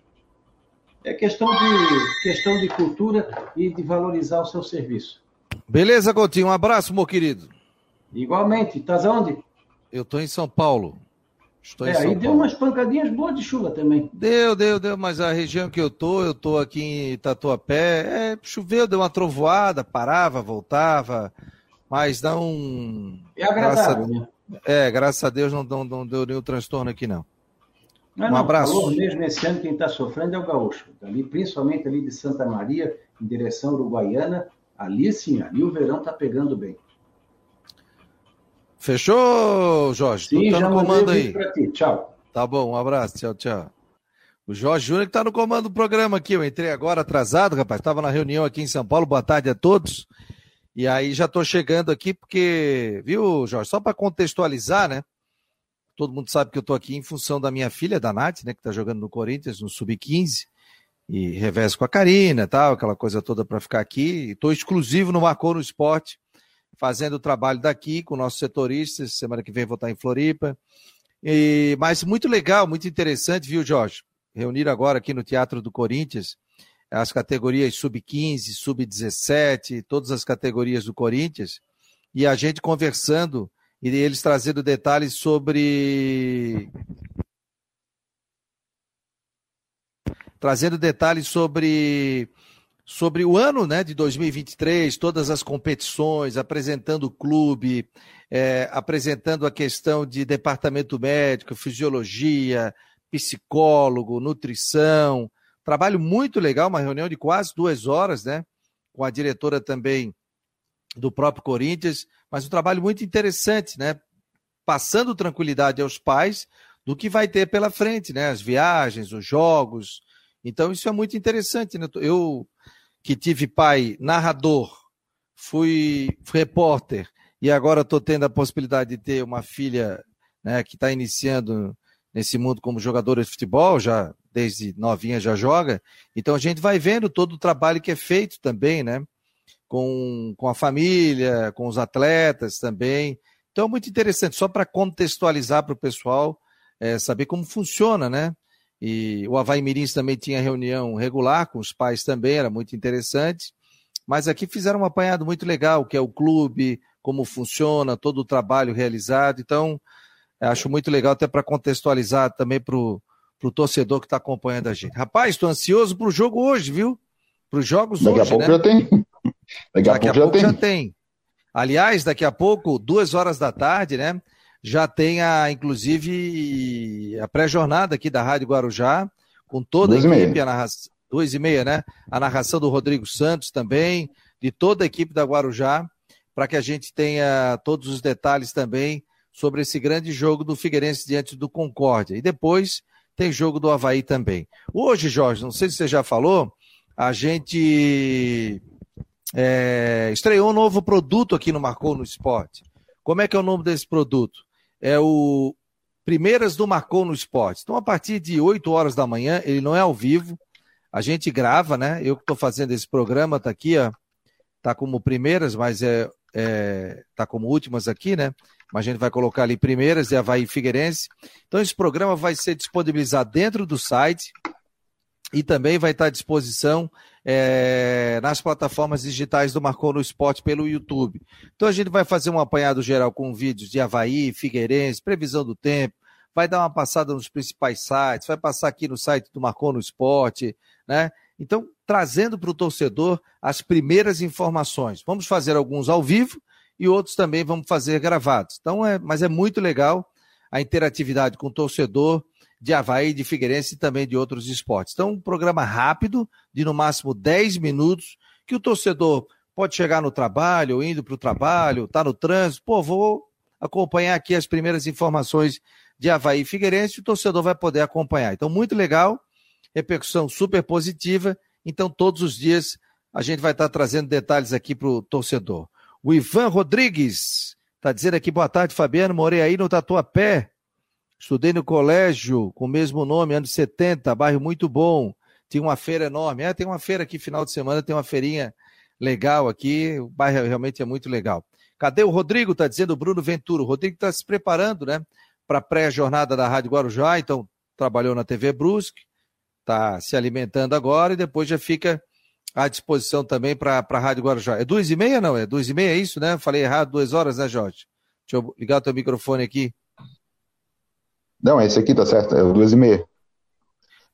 É questão de, questão de cultura e de valorizar o seu serviço. Beleza, Coutinho. Um abraço, meu querido. Igualmente. Estás onde? Eu estou em São Paulo. Estou é, aí deu umas pancadinhas boas de chuva também. Deu, deu, deu, mas a região que eu tô, eu tô aqui em Tatuapé, é, choveu, deu uma trovoada, parava, voltava, mas não... É agradável, graças, né? É, graças a Deus não, não, não deu nenhum transtorno aqui não. Não, um não, abraço. Calor mesmo esse ano quem está sofrendo é o gaúcho. Ali, principalmente ali de Santa Maria, em direção uruguaiana, ali sim, ali o verão está pegando bem. Fechou, Jorge? Sim, tá já no comando aí. Tchau. Tá bom, um abraço, tchau, tchau. O Jorge Júnior que está no comando do programa aqui. Eu entrei agora atrasado, rapaz. Estava na reunião aqui em São Paulo. Boa tarde a todos. E aí já estou chegando aqui porque, viu, Jorge? Só para contextualizar, né? Todo mundo sabe que eu estou aqui em função da minha filha, da Nath, né, que está jogando no Corinthians, no Sub-15, e revés com a Karina tal, aquela coisa toda para ficar aqui. Estou exclusivo no Marcou no Esporte, fazendo o trabalho daqui com nossos setoristas. Semana que vem vou estar em Floripa. E, mas muito legal, muito interessante, viu, Jorge? Reunir agora aqui no Teatro do Corinthians as categorias sub-15, sub-17, todas as categorias do Corinthians, e a gente conversando e eles trazendo detalhes sobre. Trazendo detalhes sobre sobre o ano né, de 2023, todas as competições, apresentando o clube, é, apresentando a questão de departamento médico, fisiologia, psicólogo, nutrição. Trabalho muito legal, uma reunião de quase duas horas, né? Com a diretora também do próprio Corinthians, mas um trabalho muito interessante, né? Passando tranquilidade aos pais do que vai ter pela frente, né? As viagens, os jogos. Então, isso é muito interessante, né? Eu que tive pai narrador, fui, repórter e agora estou tendo a possibilidade de ter uma filha né, que está iniciando nesse mundo como jogadora de futebol, já desde novinha já joga. Então a gente vai vendo todo o trabalho que é feito também, né? Com, com a família, com os atletas também. Então, muito interessante, só para contextualizar para o pessoal é, saber como funciona, né? E o Havaí Mirins também tinha reunião regular com os pais também, era muito interessante. Mas aqui fizeram um apanhado muito legal, que é o clube, como funciona, todo o trabalho realizado. Então, acho muito legal até para contextualizar também para o torcedor que está acompanhando a gente. Rapaz, estou ansioso para o jogo hoje, viu? Para os jogos daqui hoje, a pouco né? já tem. Daqui, daqui a, pouco, já, tem. já tem. Aliás, daqui a pouco, duas horas da tarde, né? Já tem a, inclusive, a pré-jornada aqui da Rádio Guarujá, com toda a equipe, a narração, duas e meia, né? A narração do Rodrigo Santos também, de toda a equipe da Guarujá, para que a gente tenha todos os detalhes também sobre esse grande jogo do Figueirense diante do Concórdia. E depois tem jogo do Havaí também. Hoje, Jorge, não sei se você já falou, a gente é, estreou um novo produto aqui no Marcou no Esporte. Como é que é o nome desse produto? É o Primeiras do Marcou no Esporte. Então, a partir de 8 horas da manhã, ele não é ao vivo, a gente grava, né? Eu que estou fazendo esse programa, tá aqui, ó. Tá como primeiras, mas é, é, tá como últimas aqui, né? Mas a gente vai colocar ali primeiras e Havaí Figueirense. Então, esse programa vai ser disponibilizado dentro do site e também vai estar à disposição é, nas plataformas digitais do Marcou no Esporte pelo YouTube. Então a gente vai fazer um apanhado geral com vídeos de Havaí, Figueirense, previsão do tempo, vai dar uma passada nos principais sites, vai passar aqui no site do Marcou no Esporte, né? Então, trazendo para o torcedor as primeiras informações. Vamos fazer alguns ao vivo e outros também vamos fazer gravados. Então, é, mas é muito legal a interatividade com o torcedor de Havaí, de Figueirense e também de outros esportes. Então, um programa rápido, de no máximo 10 minutos, que o torcedor pode chegar no trabalho, indo para o trabalho, está no trânsito, pô, vou acompanhar aqui as primeiras informações de Havaí e Figueirense, o torcedor vai poder acompanhar. Então, muito legal, repercussão super positiva. Então, todos os dias a gente vai estar trazendo detalhes aqui para o torcedor. O Ivan Rodrigues está dizendo aqui, boa tarde, Fabiano, morei aí no Tatuapé, Estudei no colégio com o mesmo nome, anos 70, bairro muito bom. Tinha uma feira enorme. É, tem uma feira aqui final de semana, tem uma feirinha legal aqui. O bairro realmente é muito legal. Cadê o Rodrigo? Tá dizendo o Bruno Ventura. O Rodrigo está se preparando, né? Para a pré-jornada da Rádio Guarujá. Então, trabalhou na TV Brusque, está se alimentando agora e depois já fica à disposição também para a Rádio Guarujá. É duas e meia, não? É duas e meia, é isso, né? Falei errado, duas horas, né, Jorge? Deixa eu ligar o teu microfone aqui. Não, esse aqui tá certo, é duas e meia.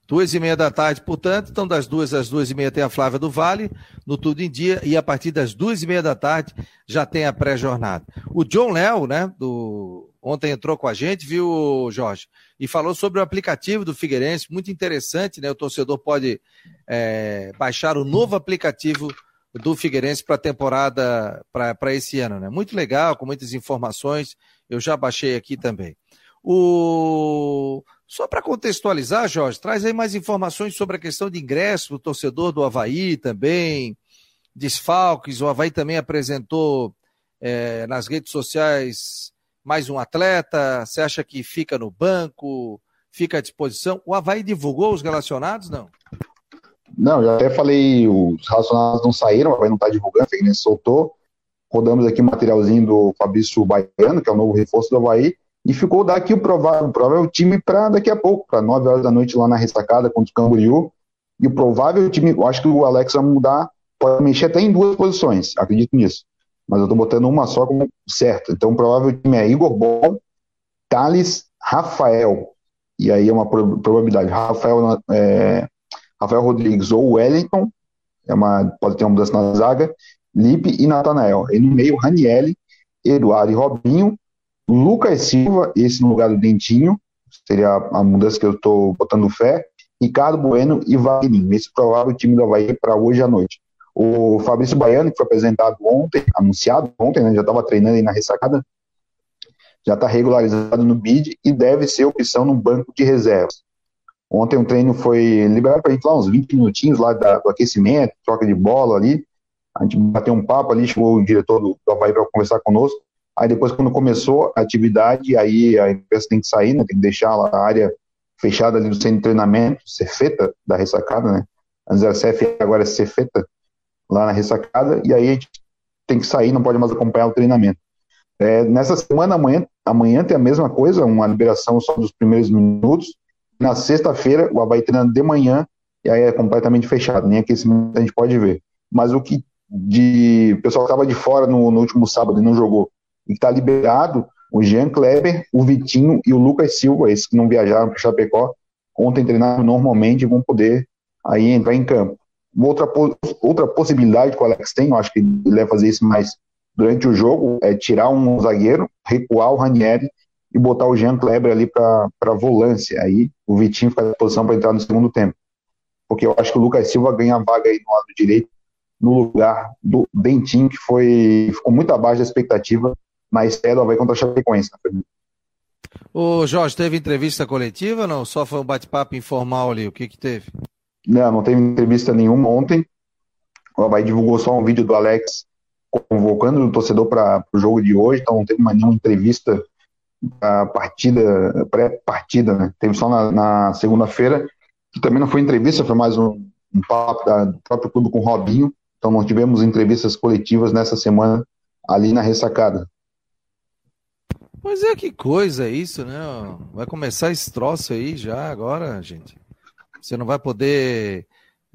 Duas e meia da tarde, portanto, então das duas às duas e meia tem a Flávia do Vale, no Tudo em Dia, e a partir das duas e meia da tarde já tem a pré-jornada. O John Léo, né, do... ontem entrou com a gente, viu, Jorge, e falou sobre o aplicativo do Figueirense, muito interessante, né, o torcedor pode é, baixar o novo aplicativo do Figueirense para a temporada, para esse ano, né, muito legal, com muitas informações, eu já baixei aqui também. O... Só para contextualizar, Jorge, traz aí mais informações sobre a questão de ingresso do torcedor do Havaí também, desfalques. O Havaí também apresentou é, nas redes sociais mais um atleta. Você acha que fica no banco, fica à disposição? O Havaí divulgou os relacionados, não? Não, já até falei, os relacionados não saíram, o Havaí não está divulgando, Figueirense soltou. rodamos aqui o materialzinho do Fabrício Baiano, que é o novo reforço do Havaí, e ficou daqui o provável, o provável time para daqui a pouco, para 9 horas da noite lá na ressacada contra o Camboriú. E o provável time, eu acho que o Alex vai mudar, pode mexer até em duas posições, acredito nisso. Mas eu estou botando uma só como certo. Então o provável time é Igor Bom, Thales, Rafael. E aí é uma probabilidade. Rafael, é, Rafael Rodrigues ou Wellington, é uma, pode ter uma mudança na zaga, Lipe e Natanael. E no meio, Ranielli, Eduardo e Robinho, Lucas Silva, esse no lugar do Dentinho, seria a mudança que eu estou botando fé, Ricardo Bueno e Wagner. Esse provável time do Havaí para hoje à noite. O Fabrício Baiano, que foi apresentado ontem, anunciado ontem, né, já estava treinando aí na ressacada, já está regularizado no BID e deve ser opção no banco de reservas. Ontem o treino foi liberado para a gente lá uns 20 minutinhos lá da, do aquecimento, troca de bola ali. A gente bateu um papo ali, chegou o diretor do, do Havaí para conversar conosco. Aí depois, quando começou a atividade, aí a empresa tem que sair, né? Tem que deixar a área fechada ali do centro de treinamento, Cefeta, da ressacada, né? Antes era CF, agora é Cefeta, lá na ressacada. E aí a gente tem que sair, não pode mais acompanhar o treinamento. É, nessa semana, amanhã, amanhã tem a mesma coisa, uma liberação só dos primeiros minutos. Na sexta-feira, o Havaí treinando de manhã, e aí é completamente fechado, nem aquecimento a gente pode ver. Mas o que de o pessoal estava de fora no, no, último sábado e não jogou, está liberado, o Jean Kleber, o Vitinho e o Lucas Silva, esses que não viajaram para o Chapecó, ontem treinaram normalmente e vão poder aí entrar em campo. Outra, outra possibilidade que o Alex tem, eu acho que ele vai fazer isso mais durante o jogo, é tirar um zagueiro, recuar o Ranieri e botar o Jean Kleber ali para volância. Aí o Vitinho faz a posição para entrar no segundo tempo. Porque eu acho que o Lucas Silva ganha a vaga aí no lado direito, no lugar do Dentinho, que foi, ficou muito abaixo da expectativa na estreia do Havaí contra a Chapecoense. O Jorge, teve entrevista coletiva ou não? Só foi um bate-papo informal ali? O que que teve? Não, não teve entrevista nenhuma ontem. O Havaí divulgou só um vídeo do Alex convocando o torcedor para o jogo de hoje, então não teve mais nenhuma entrevista a partida, pré-partida, né? Teve só na, na segunda-feira, que também não foi entrevista, foi mais um, um papo da, do próprio clube com o Robinho, então não tivemos entrevistas coletivas nessa semana ali na ressacada. Pois é, que coisa isso, né? Vai começar esse troço aí já agora, gente. Você não vai poder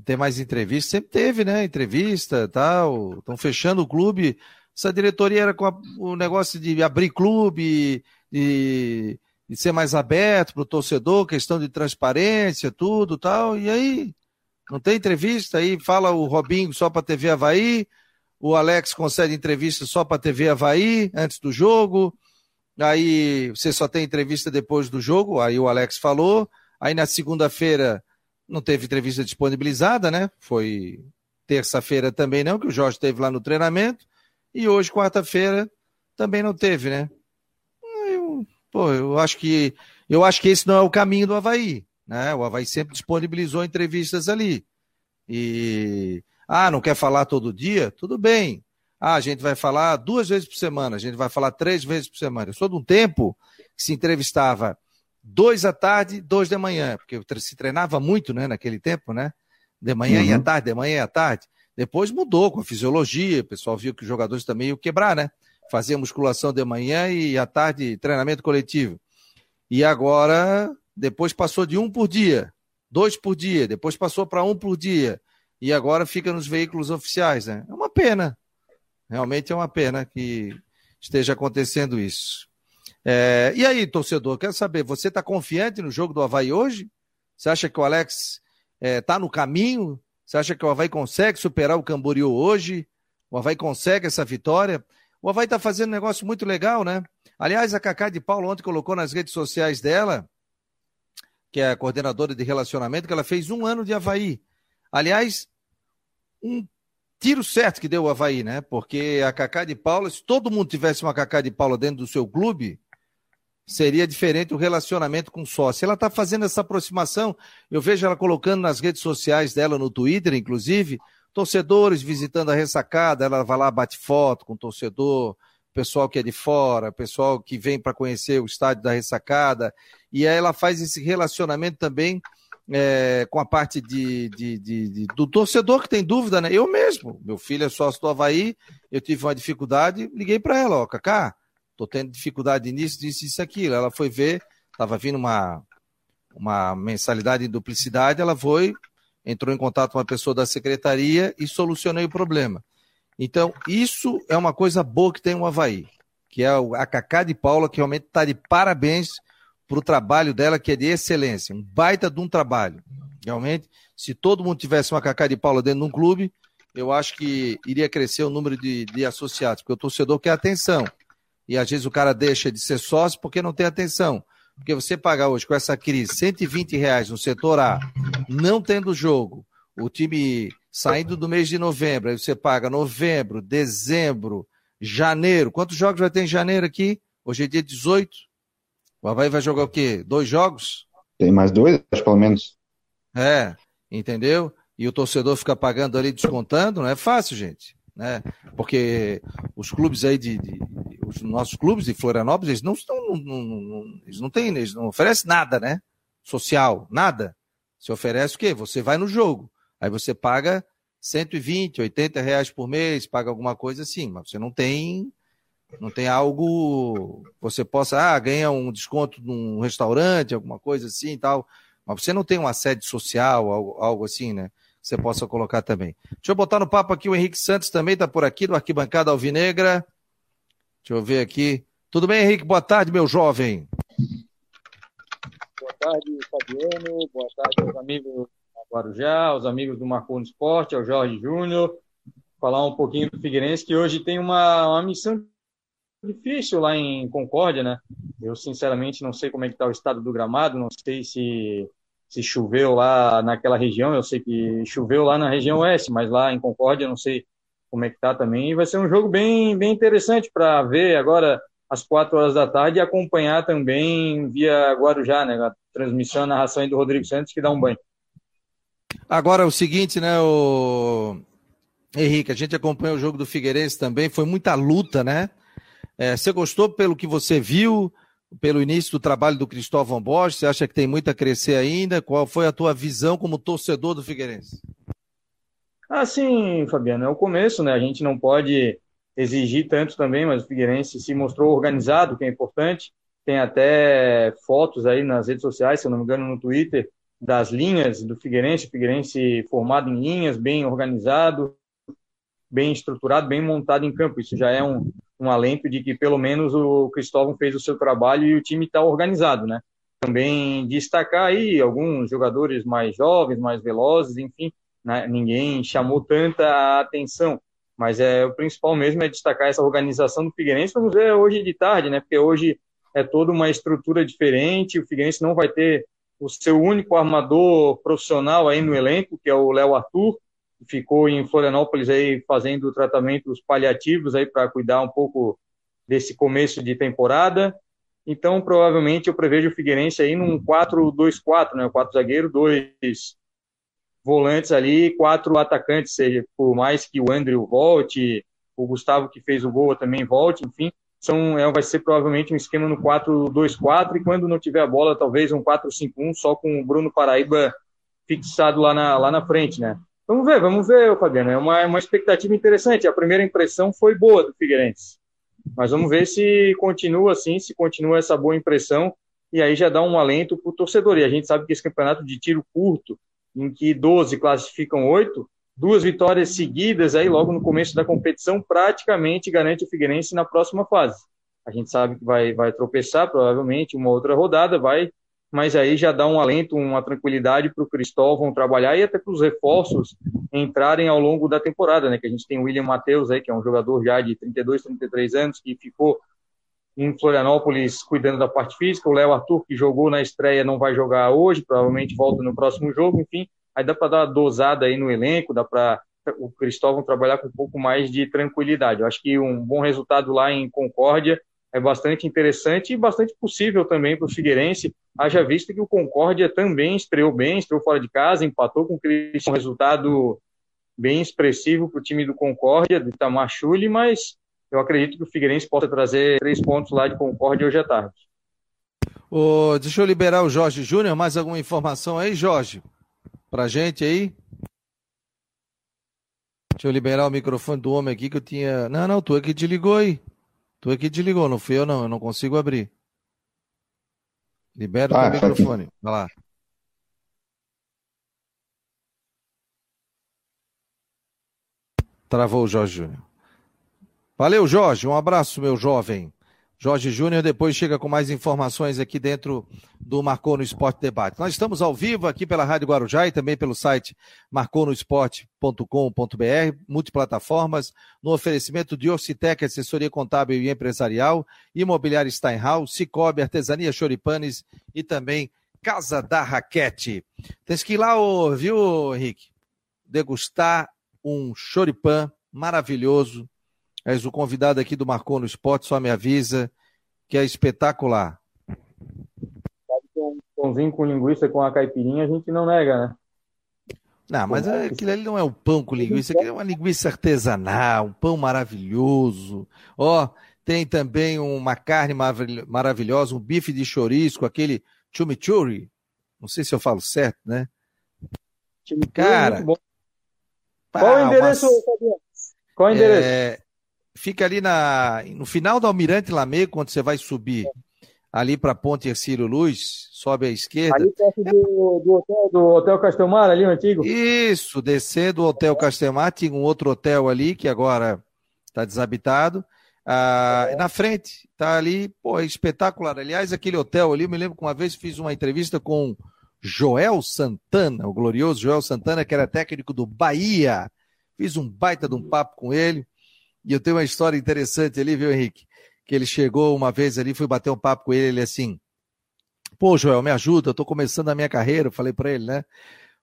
ter mais entrevista. Sempre teve, né? Entrevista tal. Estão fechando o clube. Essa diretoria era com a, o negócio de abrir clube, de, de ser mais aberto para o torcedor, questão de transparência, tudo tal. E aí, não tem entrevista? Aí fala o Robinho só para a TV Havaí, o Alex concede entrevista só para a TV Havaí antes do jogo. Aí você só tem entrevista depois do jogo, aí o Alex falou. Aí na segunda-feira não teve entrevista disponibilizada, né? Foi terça-feira também não, que o Jorge teve lá no treinamento. E hoje, quarta-feira, também não teve, né? Eu, pô, eu acho que eu acho que esse não é o caminho do Havaí. Né? O Havaí sempre disponibilizou entrevistas ali. E ah, não quer falar todo dia? Tudo bem. Ah, a gente vai falar duas vezes por semana, a gente vai falar três vezes por semana. Eu sou de um tempo que se entrevistava dois à tarde, dois de manhã, porque se treinava muito, né, naquele tempo, né? De manhã uhum. e à uhum. tarde, de manhã e à tarde. Depois mudou com a fisiologia, o pessoal viu que os jogadores também iam quebrar, né? Fazia musculação de manhã e à tarde treinamento coletivo. E agora, depois passou de um por dia, dois por dia, depois passou para um por dia. E agora fica nos veículos oficiais, né? É uma pena, Realmente é uma pena que esteja acontecendo isso. É, e aí, torcedor, quero saber, você está confiante no jogo do Havaí hoje? Você acha que o Alex está é, tá no caminho? Você acha que o Havaí consegue superar o Camboriú hoje? O Havaí consegue essa vitória? O Havaí está fazendo um negócio muito legal, né? Aliás, a Cacá de Paulo ontem colocou nas redes sociais dela, que é a coordenadora de relacionamento, que ela fez um ano de Havaí. Aliás, um tiro certo que deu o Havaí, né? Porque a Cacá de Paula, se todo mundo tivesse uma Cacá de Paula dentro do seu clube, seria diferente o relacionamento com o sócio. Ela está fazendo essa aproximação, eu vejo ela colocando nas redes sociais dela, no Twitter, inclusive, torcedores visitando a ressacada, ela vai lá, bate foto com o torcedor, pessoal que é de fora, pessoal que vem para conhecer o estádio da ressacada, e aí ela faz esse relacionamento também é, com a parte de, de, de, de, do torcedor que tem dúvida, né? Eu mesmo, meu filho é sócio do Havaí, eu tive uma dificuldade, liguei para ela, ó, Cacá, tô tendo dificuldade nisso, disso, isso, aquilo. Ela foi ver, tava vindo uma, uma mensalidade em duplicidade, ela foi, entrou em contato com uma pessoa da secretaria e solucionei o problema. Então, isso é uma coisa boa que tem o Havaí, que é a Cacá de Paula, que realmente está de parabéns para o trabalho dela, que é de excelência, um baita de um trabalho. Realmente, se todo mundo tivesse uma Cacá de Paula dentro de um clube, eu acho que iria crescer o número de, de associados, porque o torcedor quer atenção. E às vezes o cara deixa de ser sócio porque não tem atenção. Porque você pagar hoje com essa crise 120 reais no setor A, não tendo jogo, o time saindo do mês de novembro, aí você paga novembro, dezembro, janeiro. Quantos jogos vai ter em janeiro aqui? Hoje é dia 18. O Havaí vai jogar o quê? Dois jogos? Tem mais dois, acho pelo menos. É, entendeu? E o torcedor fica pagando ali, descontando, não é fácil, gente. Né? Porque os clubes aí de, de os nossos clubes de Florianópolis, eles não estão, não, não, eles não têm, eles não oferecem nada, né? Social, nada. Se oferece o quê? Você vai no jogo. Aí você paga 120, 80 reais por mês, paga alguma coisa assim, mas você não tem não tem algo você possa ah ganha um desconto num restaurante alguma coisa assim e tal. Mas você não tem uma sede social algo, algo assim né? Você possa colocar também. Deixa eu botar no papo aqui o Henrique Santos também está por aqui do arquibancada alvinegra. Deixa eu ver aqui. Tudo bem Henrique? Boa tarde meu jovem. Boa tarde Fabiano. Boa tarde meus amigos Guarujá aos amigos do Marcou no Esporte ao Jorge Júnior. Falar um pouquinho do Figueirense que hoje tem uma, uma missão difícil lá em Concórdia, né? Eu sinceramente não sei como é que está o estado do gramado, não sei se se choveu lá naquela região, eu sei que choveu lá na região oeste, mas lá em Concórdia não sei como é que tá também. E vai ser um jogo bem bem interessante para ver agora às quatro horas da tarde e acompanhar também via Guarujá, né? A transmissão, a narração do Rodrigo Santos que dá um banho. Agora o seguinte, né, o Henrique, a gente acompanha o jogo do Figueirense também, foi muita luta, né? É, você gostou pelo que você viu, pelo início do trabalho do Cristóvão Borges? Você acha que tem muito a crescer ainda? Qual foi a tua visão como torcedor do Figueirense? Ah, sim, Fabiano, é o começo, né? A gente não pode exigir tanto também, mas o Figueirense se mostrou organizado, que é importante. Tem até fotos aí nas redes sociais, se eu não me engano, no Twitter, das linhas do Figueirense, o Figueirense formado em linhas, bem organizado, bem estruturado, bem montado em campo. Isso já é um, um alento de que pelo menos o Cristóvão fez o seu trabalho e o time está organizado, né? Também destacar aí alguns jogadores mais jovens, mais velozes, enfim, né? ninguém chamou tanta atenção, mas é o principal mesmo é destacar essa organização do Figueirense. Vamos ver hoje de tarde, né? Porque hoje é toda uma estrutura diferente. O Figueirense não vai ter o seu único armador profissional aí no elenco, que é o Léo Arthur ficou em Florianópolis aí fazendo tratamentos paliativos aí para cuidar um pouco desse começo de temporada. Então, provavelmente eu prevejo o Figueirense aí num 4-2-4, né? Quatro zagueiros, dois volantes ali, quatro atacantes, seja por mais que o Andrew volte, o Gustavo que fez o gol também volte, enfim, são, é, vai ser provavelmente um esquema no 4-2-4 e quando não tiver a bola, talvez um 4-5-1 só com o Bruno Paraíba fixado lá na, lá na frente, né? Vamos ver, vamos ver, Fabiano. É uma, uma expectativa interessante. A primeira impressão foi boa do Figueirense. Mas vamos ver se continua assim, se continua essa boa impressão. E aí já dá um alento para o torcedor. E a gente sabe que esse campeonato de tiro curto, em que 12 classificam 8, duas vitórias seguidas aí logo no começo da competição, praticamente garante o Figueirense na próxima fase. A gente sabe que vai, vai tropeçar, provavelmente, uma outra rodada, vai mas aí já dá um alento, uma tranquilidade para o Cristóvão trabalhar e até para os reforços entrarem ao longo da temporada, né? Que a gente tem o William Matheus aí, que é um jogador já de 32, 33 anos, que ficou em Florianópolis cuidando da parte física, o Léo Arthur, que jogou na estreia, não vai jogar hoje, provavelmente volta no próximo jogo, enfim, aí dá para dar uma dosada aí no elenco, dá para o Cristóvão trabalhar com um pouco mais de tranquilidade. Eu acho que um bom resultado lá em Concórdia é bastante interessante e bastante possível também para o Figueirense, haja visto que o Concórdia também estreou bem, estreou fora de casa, empatou com o Cristian, um resultado bem expressivo para o time do Concórdia, do Itamar Chuli, mas eu acredito que o Figueirense possa trazer três pontos lá de Concórdia hoje à tarde. Oh, deixa eu liberar o Jorge Júnior. Mais alguma informação aí, Jorge? Pra gente aí? Deixa eu liberar o microfone do homem aqui que eu tinha. Não, não, tu é que desligou aí. Tu é que desligou, não fui eu não, eu não consigo abrir. Libera ah, o microfone. Vai lá. Travou o Jorge Júnior. Valeu, Jorge. Um abraço, meu jovem. Jorge Júnior depois chega com mais informações aqui dentro do Marcou no Esporte Debate. Nós estamos ao vivo aqui pela Rádio Guarujá e também pelo site marconosport.com.br, multiplataformas, no oferecimento de Orcitec, assessoria contábil e empresarial, Imobiliário Steinhaus, Cicobi, Artesania Choripanes e também Casa da Raquete. Tem que ir lá, viu, Henrique? Degustar um choripan maravilhoso És o convidado aqui do Marcou no Esporte, só me avisa que é espetacular. Um pãozinho com linguiça com a caipirinha a gente não nega, né? Não, mas é, aquilo ali não é um pão com linguiça, aquilo é uma linguiça artesanal, um pão maravilhoso. Ó, oh, tem também uma carne maravilhosa, um bife de chouriço, aquele chimichurri. Não sei se eu falo certo, né? Cara, qual o endereço, uma... Qual o endereço? É, fica ali na, no final do Almirante Lamego, quando você vai subir ali para a Ponte Ercílio Luz, sobe à esquerda. Ali perto do, do, hotel, do Hotel Castelmar, ali o antigo? Isso, descendo do Hotel Castelmar, tinha um outro hotel ali que agora está desabitado. Ah, é. Na frente, tá ali, pô, é espetacular. Aliás, aquele hotel ali, eu me lembro que uma vez fiz uma entrevista com Joel Santana, o glorioso Joel Santana, que era técnico do Bahia. Fiz um baita de um papo com ele. E eu tenho uma história interessante ali, viu, Henrique? Que ele chegou uma vez ali, fui bater um papo com ele, ele assim, pô, Joel, me ajuda, eu tô começando a minha carreira, eu falei para ele, né?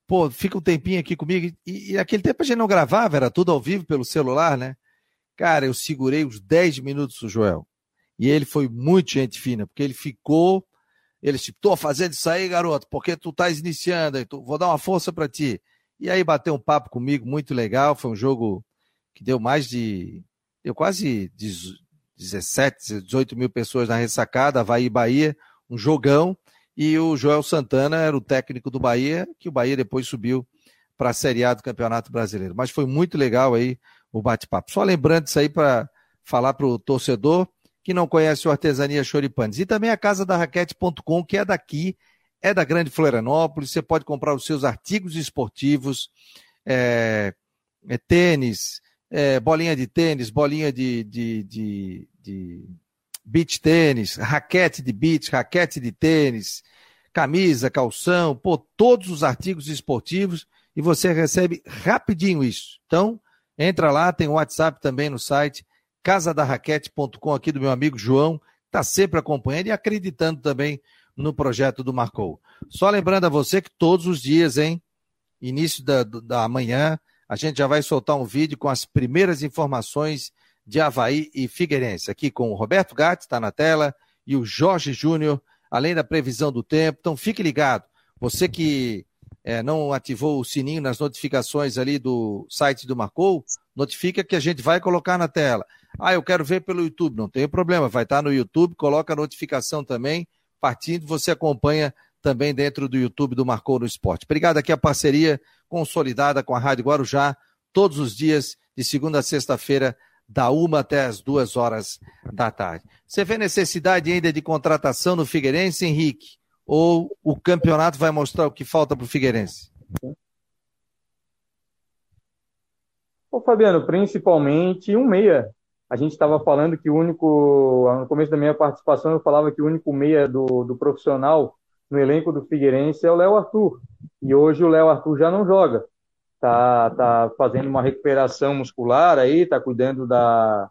Pô, fica um tempinho aqui comigo. E, e aquele tempo a gente não gravava, era tudo ao vivo pelo celular, né? Cara, eu segurei uns 10 minutos o Joel. E ele foi muito gente fina, porque ele ficou, ele disse, tô fazendo isso aí, garoto, porque tu estás iniciando, vou dar uma força para ti. E aí bateu um papo comigo, muito legal, foi um jogo que deu mais de deu quase 17, 18 mil pessoas na ressacada, Havaí Bahia, um jogão. E o Joel Santana era o técnico do Bahia, que o Bahia depois subiu para a Série A do Campeonato Brasileiro. Mas foi muito legal aí o bate-papo. Só lembrando isso aí para falar para o torcedor que não conhece o Artesania Choripanes. E também a Casa da Raquete.com, que é daqui, é da Grande Florianópolis. Você pode comprar os seus artigos esportivos, é, é, tênis, é, bolinha de tênis, bolinha de, de, de, de beach tênis, raquete de beach, raquete de tênis, camisa, calção, pô, todos os artigos esportivos e você recebe rapidinho isso. Então, entra lá, tem o WhatsApp também no site, casadarraquete.com aqui do meu amigo João, está sempre acompanhando e acreditando também no projeto do Marcou. Só lembrando a você que todos os dias, hein, início da, da manhã, a gente já vai soltar um vídeo com as primeiras informações de Havaí e Figueirense. Aqui com o Roberto Gatti, está na tela, e o Jorge Júnior, além da previsão do tempo. Então fique ligado. Você que é, não ativou o sininho nas notificações ali do site do Marcou, notifica que a gente vai colocar na tela. Ah, eu quero ver pelo YouTube. Não tem problema, vai estar no YouTube, coloca a notificação também. Partindo, você acompanha também dentro do YouTube do Marcou no Esporte. Obrigado aqui a parceria consolidada com a Rádio Guarujá, todos os dias, de segunda a sexta-feira, da uma até as duas horas da tarde. Você vê necessidade ainda de contratação no Figueirense, Henrique? Ou o campeonato vai mostrar o que falta para o Figueirense? Ô Fabiano, principalmente um meia. A gente estava falando que o único, no começo da minha participação, eu falava que o único meia do, do profissional no elenco do Figueirense é o Léo Arthur. E hoje o Léo Arthur já não joga. Tá, tá fazendo uma recuperação muscular aí, tá cuidando da,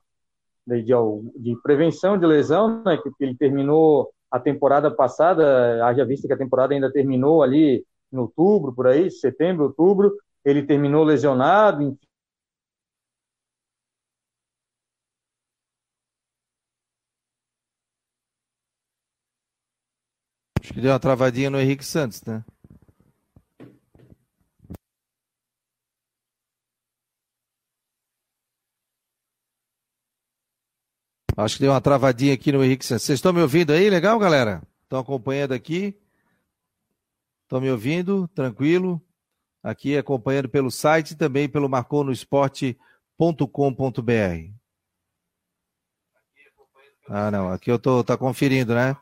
de, de prevenção de lesão, né? Que ele terminou a temporada passada, haja vista que a temporada ainda terminou ali em outubro, por aí, setembro, outubro, ele terminou lesionado, Acho que deu uma travadinha no Henrique Santos, né? Acho que deu uma travadinha aqui no Henrique Santos. Vocês estão me ouvindo aí? Legal, galera? Estão acompanhando aqui? Estão me ouvindo? Tranquilo? Aqui acompanhando pelo site e também pelo marconosport.com.br. Ah, não. Aqui eu tô tá conferindo, né?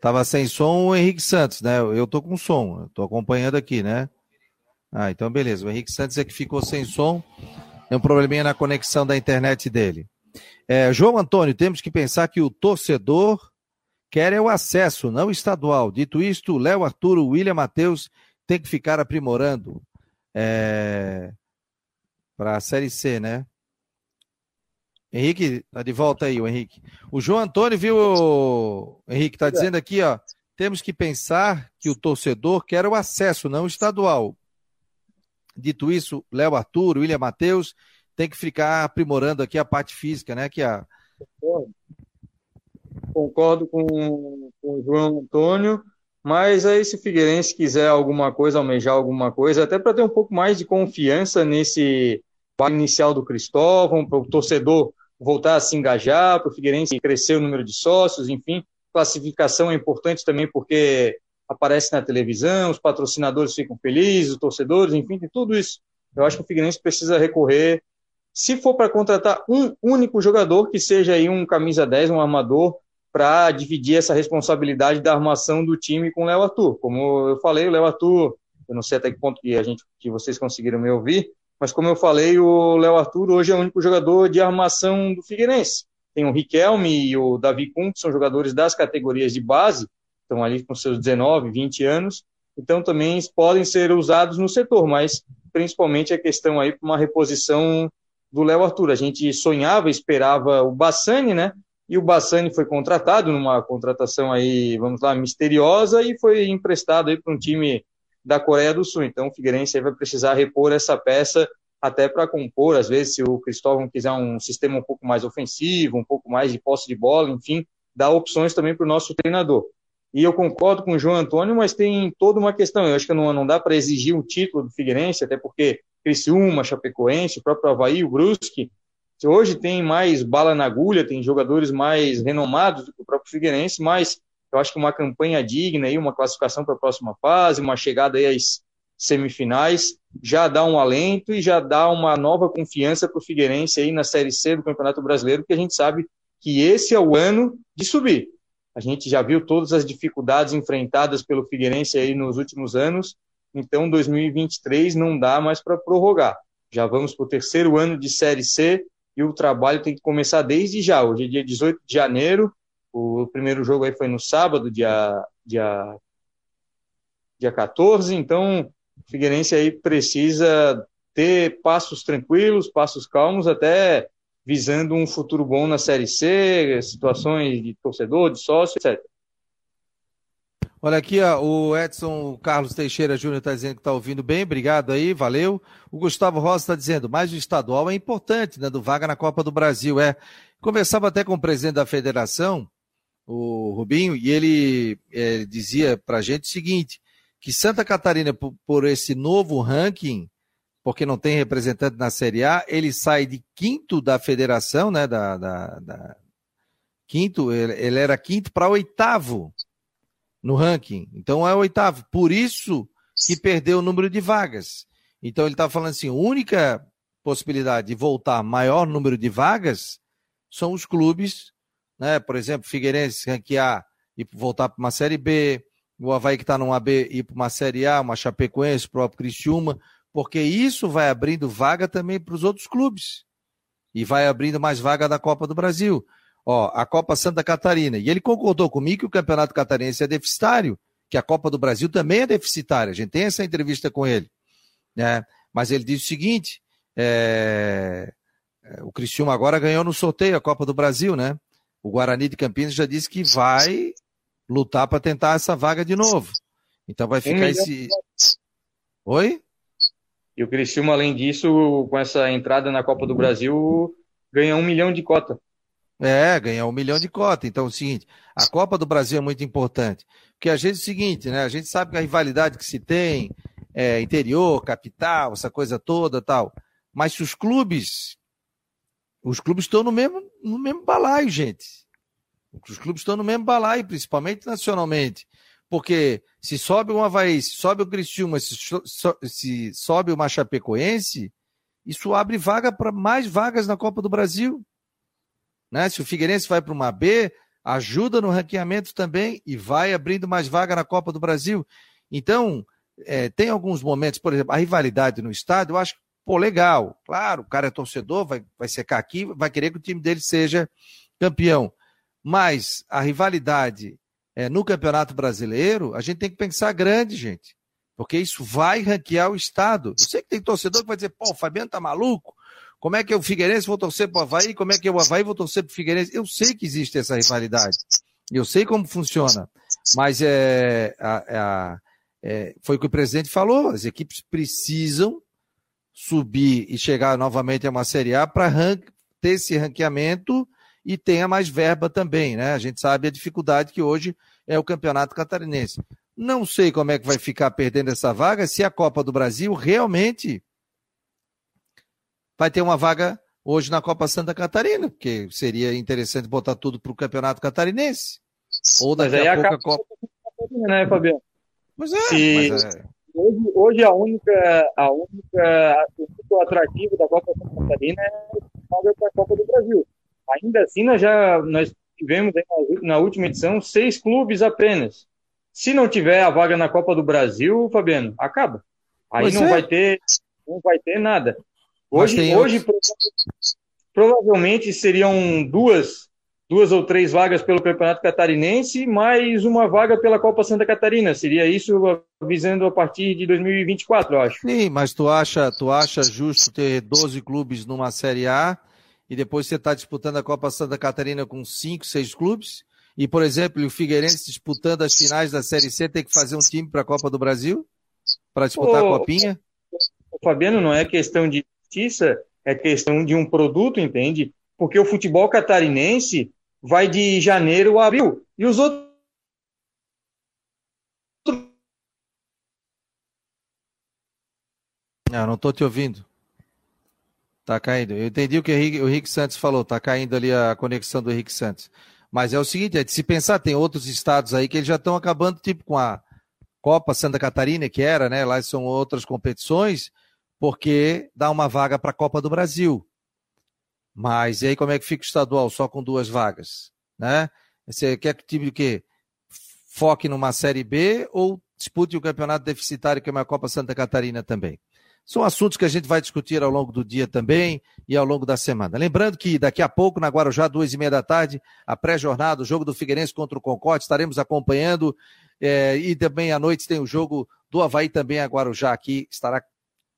Tava sem som o Henrique Santos, né? Eu tô com som, tô acompanhando aqui, né? Ah, então beleza. O Henrique Santos é que ficou sem som. Tem um probleminha na conexão da internet dele. É, João Antônio, temos que pensar que o torcedor quer é o acesso, não estadual. Dito isto, Léo Arturo, William Matheus tem que ficar aprimorando é, para a Série C, né? Henrique, tá de volta aí, o Henrique. O João Antônio viu, o Henrique tá dizendo aqui, ó, temos que pensar que o torcedor quer o acesso, não o estadual. Dito isso, Léo Arthur, William Matheus, tem que ficar aprimorando aqui a parte física, né? Que a... Concordo, Concordo com, com o João Antônio, mas aí se o Figueirense quiser alguma coisa, almejar alguma coisa, até para ter um pouco mais de confiança nesse inicial do Cristóvão, para o torcedor voltar a se engajar, para o Figueirense crescer o número de sócios, enfim. Classificação é importante também porque aparece na televisão, os patrocinadores ficam felizes, os torcedores, enfim, tem tudo isso. Eu acho que o Figueirense precisa recorrer, se for para contratar um único jogador, que seja aí um camisa 10, um armador, para dividir essa responsabilidade da armação do time com o Léo Arthur. Como eu falei, o Léo Arthur, eu não sei até que ponto que, a gente, que vocês conseguiram me ouvir, mas como eu falei, o Léo Arthur hoje é o único jogador de armação do Figueirense. Tem o Riquelme e o Davi Kuhn, que são jogadores das categorias de base, estão ali com seus 19, 20 anos, então também podem ser usados no setor, mas principalmente a questão aí para uma reposição do Léo Arthur. A gente sonhava, esperava o Bassani, né? E o Bassani foi contratado numa contratação aí, vamos lá, misteriosa e foi emprestado aí para um time da Coreia do Sul. Então o Figueirense vai precisar repor essa peça até para compor, às vezes, se o Cristóvão quiser um sistema um pouco mais ofensivo, um pouco mais de posse de bola, enfim, dá opções também para o nosso treinador. E eu concordo com o João Antônio, mas tem toda uma questão. Eu acho que não, não dá para exigir o título do Figueirense, até porque Criciúma, Chapecoense, o próprio Havaí, o Brusque, hoje tem mais bala na agulha, tem jogadores mais renomados do que o próprio Figueirense, mas eu acho que uma campanha digna aí, uma classificação para a próxima fase, uma chegada aí às semifinais, já dá um alento e já dá uma nova confiança para o Figueirense aí na Série C do Campeonato Brasileiro, porque a gente sabe que esse é o ano de subir. A gente já viu todas as dificuldades enfrentadas pelo Figueirense aí nos últimos anos, então 2023 não dá mais para prorrogar. Já vamos para o terceiro ano de Série C e o trabalho tem que começar desde já. Hoje é dia 18 de janeiro, o primeiro jogo aí foi no sábado, dia, dia, dia 14, então o Figueirense aí precisa ter passos tranquilos, passos calmos, até visando um futuro bom na Série C, situações de torcedor, de sócio, etc. Olha aqui, ó, o Edson Carlos Teixeira Júnior está dizendo que está ouvindo bem, obrigado aí, valeu. O Gustavo Rosa está dizendo, mas o estadual é importante, né, do vaga na Copa do Brasil, é. Conversava até com o presidente da federação, o Rubinho, e ele é, dizia para a gente o seguinte, que Santa Catarina, por, por, esse novo ranking, porque não tem representante na Série A, ele sai de quinto da federação, né, da, da, da quinto, ele, ele era quinto para oitavo no ranking. Então é oitavo. Por isso que perdeu o número de vagas. Então ele está falando assim: a única possibilidade de voltar maior número de vagas são os clubes, né? Por exemplo, Figueirense ranquear e voltar para uma Série B, o Havaí que está numa B ir para uma Série A, uma Chapecoense, o próprio Criciúma, porque isso vai abrindo vaga também para os outros clubes. E vai abrindo mais vaga da Copa do Brasil ó, a Copa Santa Catarina. E ele concordou comigo que o Campeonato Catarinense é deficitário, que a Copa do Brasil também é deficitária. A gente tem essa entrevista com ele. Né? Mas ele disse o seguinte: é... o Cristiúma agora ganhou no sorteio a Copa do Brasil, né? O Guarani de Campinas já disse que vai lutar para tentar essa vaga de novo. Então vai ficar um esse. Oi? E o Cristiúma, além disso, com essa entrada na Copa do Brasil, ganha um milhão de cota. É, ganhar um milhão de cota. Então, é o seguinte, a Copa do Brasil é muito importante. Porque a gente é o seguinte, né? A gente sabe que a rivalidade que se tem, é, interior, capital, essa coisa toda tal. Mas se os clubes. Os clubes estão no mesmo, no mesmo balaio, gente. Os clubes estão no mesmo balaio, principalmente nacionalmente. Porque se sobe um Havaí, se sobe o Criciúma, se, se sobe o Chapecoense, isso abre vaga para mais vagas na Copa do Brasil. Né? Se o Figueirense vai para uma B, ajuda no ranqueamento também e vai abrindo mais vaga na Copa do Brasil. Então, é, tem alguns momentos, por exemplo, a rivalidade no estádio, eu acho, pô, legal. Claro, o cara é torcedor, vai, vai secar aqui, vai querer que o time dele seja campeão. Mas a rivalidade é, no Campeonato Brasileiro, a gente tem que pensar grande, gente. Porque isso vai ranquear o Estado. Eu sei que tem torcedor que vai dizer, pô, o Fabiano tá maluco? Como é que o Figueirense vou torcer para o Havaí? Como é que o Havaí vou torcer para o Figueirense? Eu sei que existe essa rivalidade. Eu sei como funciona. Mas é, a, é, foi o que o presidente falou: as equipes precisam subir e chegar novamente a uma Série A para ter esse ranqueamento e tenha mais verba também, né? A gente sabe a dificuldade que hoje é o Campeonato Catarinense. Não sei como é que vai ficar perdendo essa vaga se a Copa do Brasil realmente vai ter uma vaga hoje na Copa Santa Catarina, porque seria interessante botar tudo para o Campeonato Catarinense. Ou daqui a pouco a Copa. Né, Fabiano? Pois é, Se... mas é. Hoje, hoje a única, a única, o único atrativo da Copa Santa Catarina é a para a Copa do Brasil. Ainda assim, nós já nós tivemos na última edição seis clubes apenas. Se não tiver a vaga na Copa do Brasil, Fabiano, acaba. Aí pois não é. vai ter, não vai ter nada. Hoje, hoje provavelmente seriam duas, duas ou três vagas pelo Campeonato Catarinense, mais uma vaga pela Copa Santa Catarina. Seria isso visando a partir de 2024, eu acho. Sim, mas tu acha, tu acha justo ter 12 clubes numa Série A e depois você está disputando a Copa Santa Catarina com cinco, seis clubes? E, por exemplo, o Figueirense disputando as finais da Série C tem que fazer um time para a Copa do Brasil? Para disputar Ô, a Copinha? O Fabiano, não é questão de justiça é questão de um produto, entende? Porque o futebol catarinense vai de janeiro a abril. E os outros. Não, não estou te ouvindo. Tá caindo. Eu entendi o que o Henrique, Santos falou. Tá caindo ali a conexão do Henrique Santos. Mas é o seguinte, é de se pensar, tem outros estados aí que eles já estão acabando, tipo com a Copa Santa Catarina, que era, né? Lá são outras competições porque dá uma vaga para a Copa do Brasil. Mas e aí como é que fica o estadual só com duas vagas? Né? Você quer que o time que foque numa Série B ou dispute o campeonato deficitário que é uma Copa Santa Catarina também? São assuntos que a gente vai discutir ao longo do dia também e ao longo da semana. Lembrando que daqui a pouco, na Guarujá, duas e meia da tarde, a pré-jornada, o jogo do Figueirense contra o Concorde, estaremos acompanhando. É, e também à noite tem o jogo do Havaí também a Guarujá aqui, estará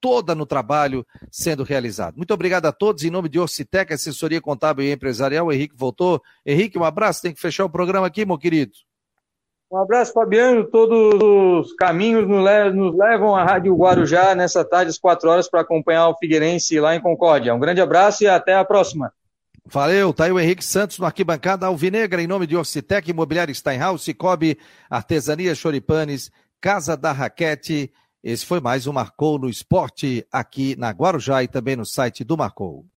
toda no trabalho sendo realizado. Muito obrigado a todos. Em nome de Orcitec, assessoria contábil e empresarial, o Henrique voltou. Henrique, um abraço. Tem que fechar o programa aqui, meu querido. Um abraço, Fabiano. Todos os caminhos nos levam à Rádio Guarujá nessa tarde, às quatro horas, para acompanhar o Figueirense lá em Concórdia. Um grande abraço e até a próxima. Valeu, tá aí o Henrique Santos no Arquibancada Alvinegra, em nome de Orcitec, Imobiliário Steinhaus, Cicobi, Artesania Choripanes, Casa da Raquete, esse foi mais um Marcou no Esporte aqui na Guarujá e também no site do Marcou.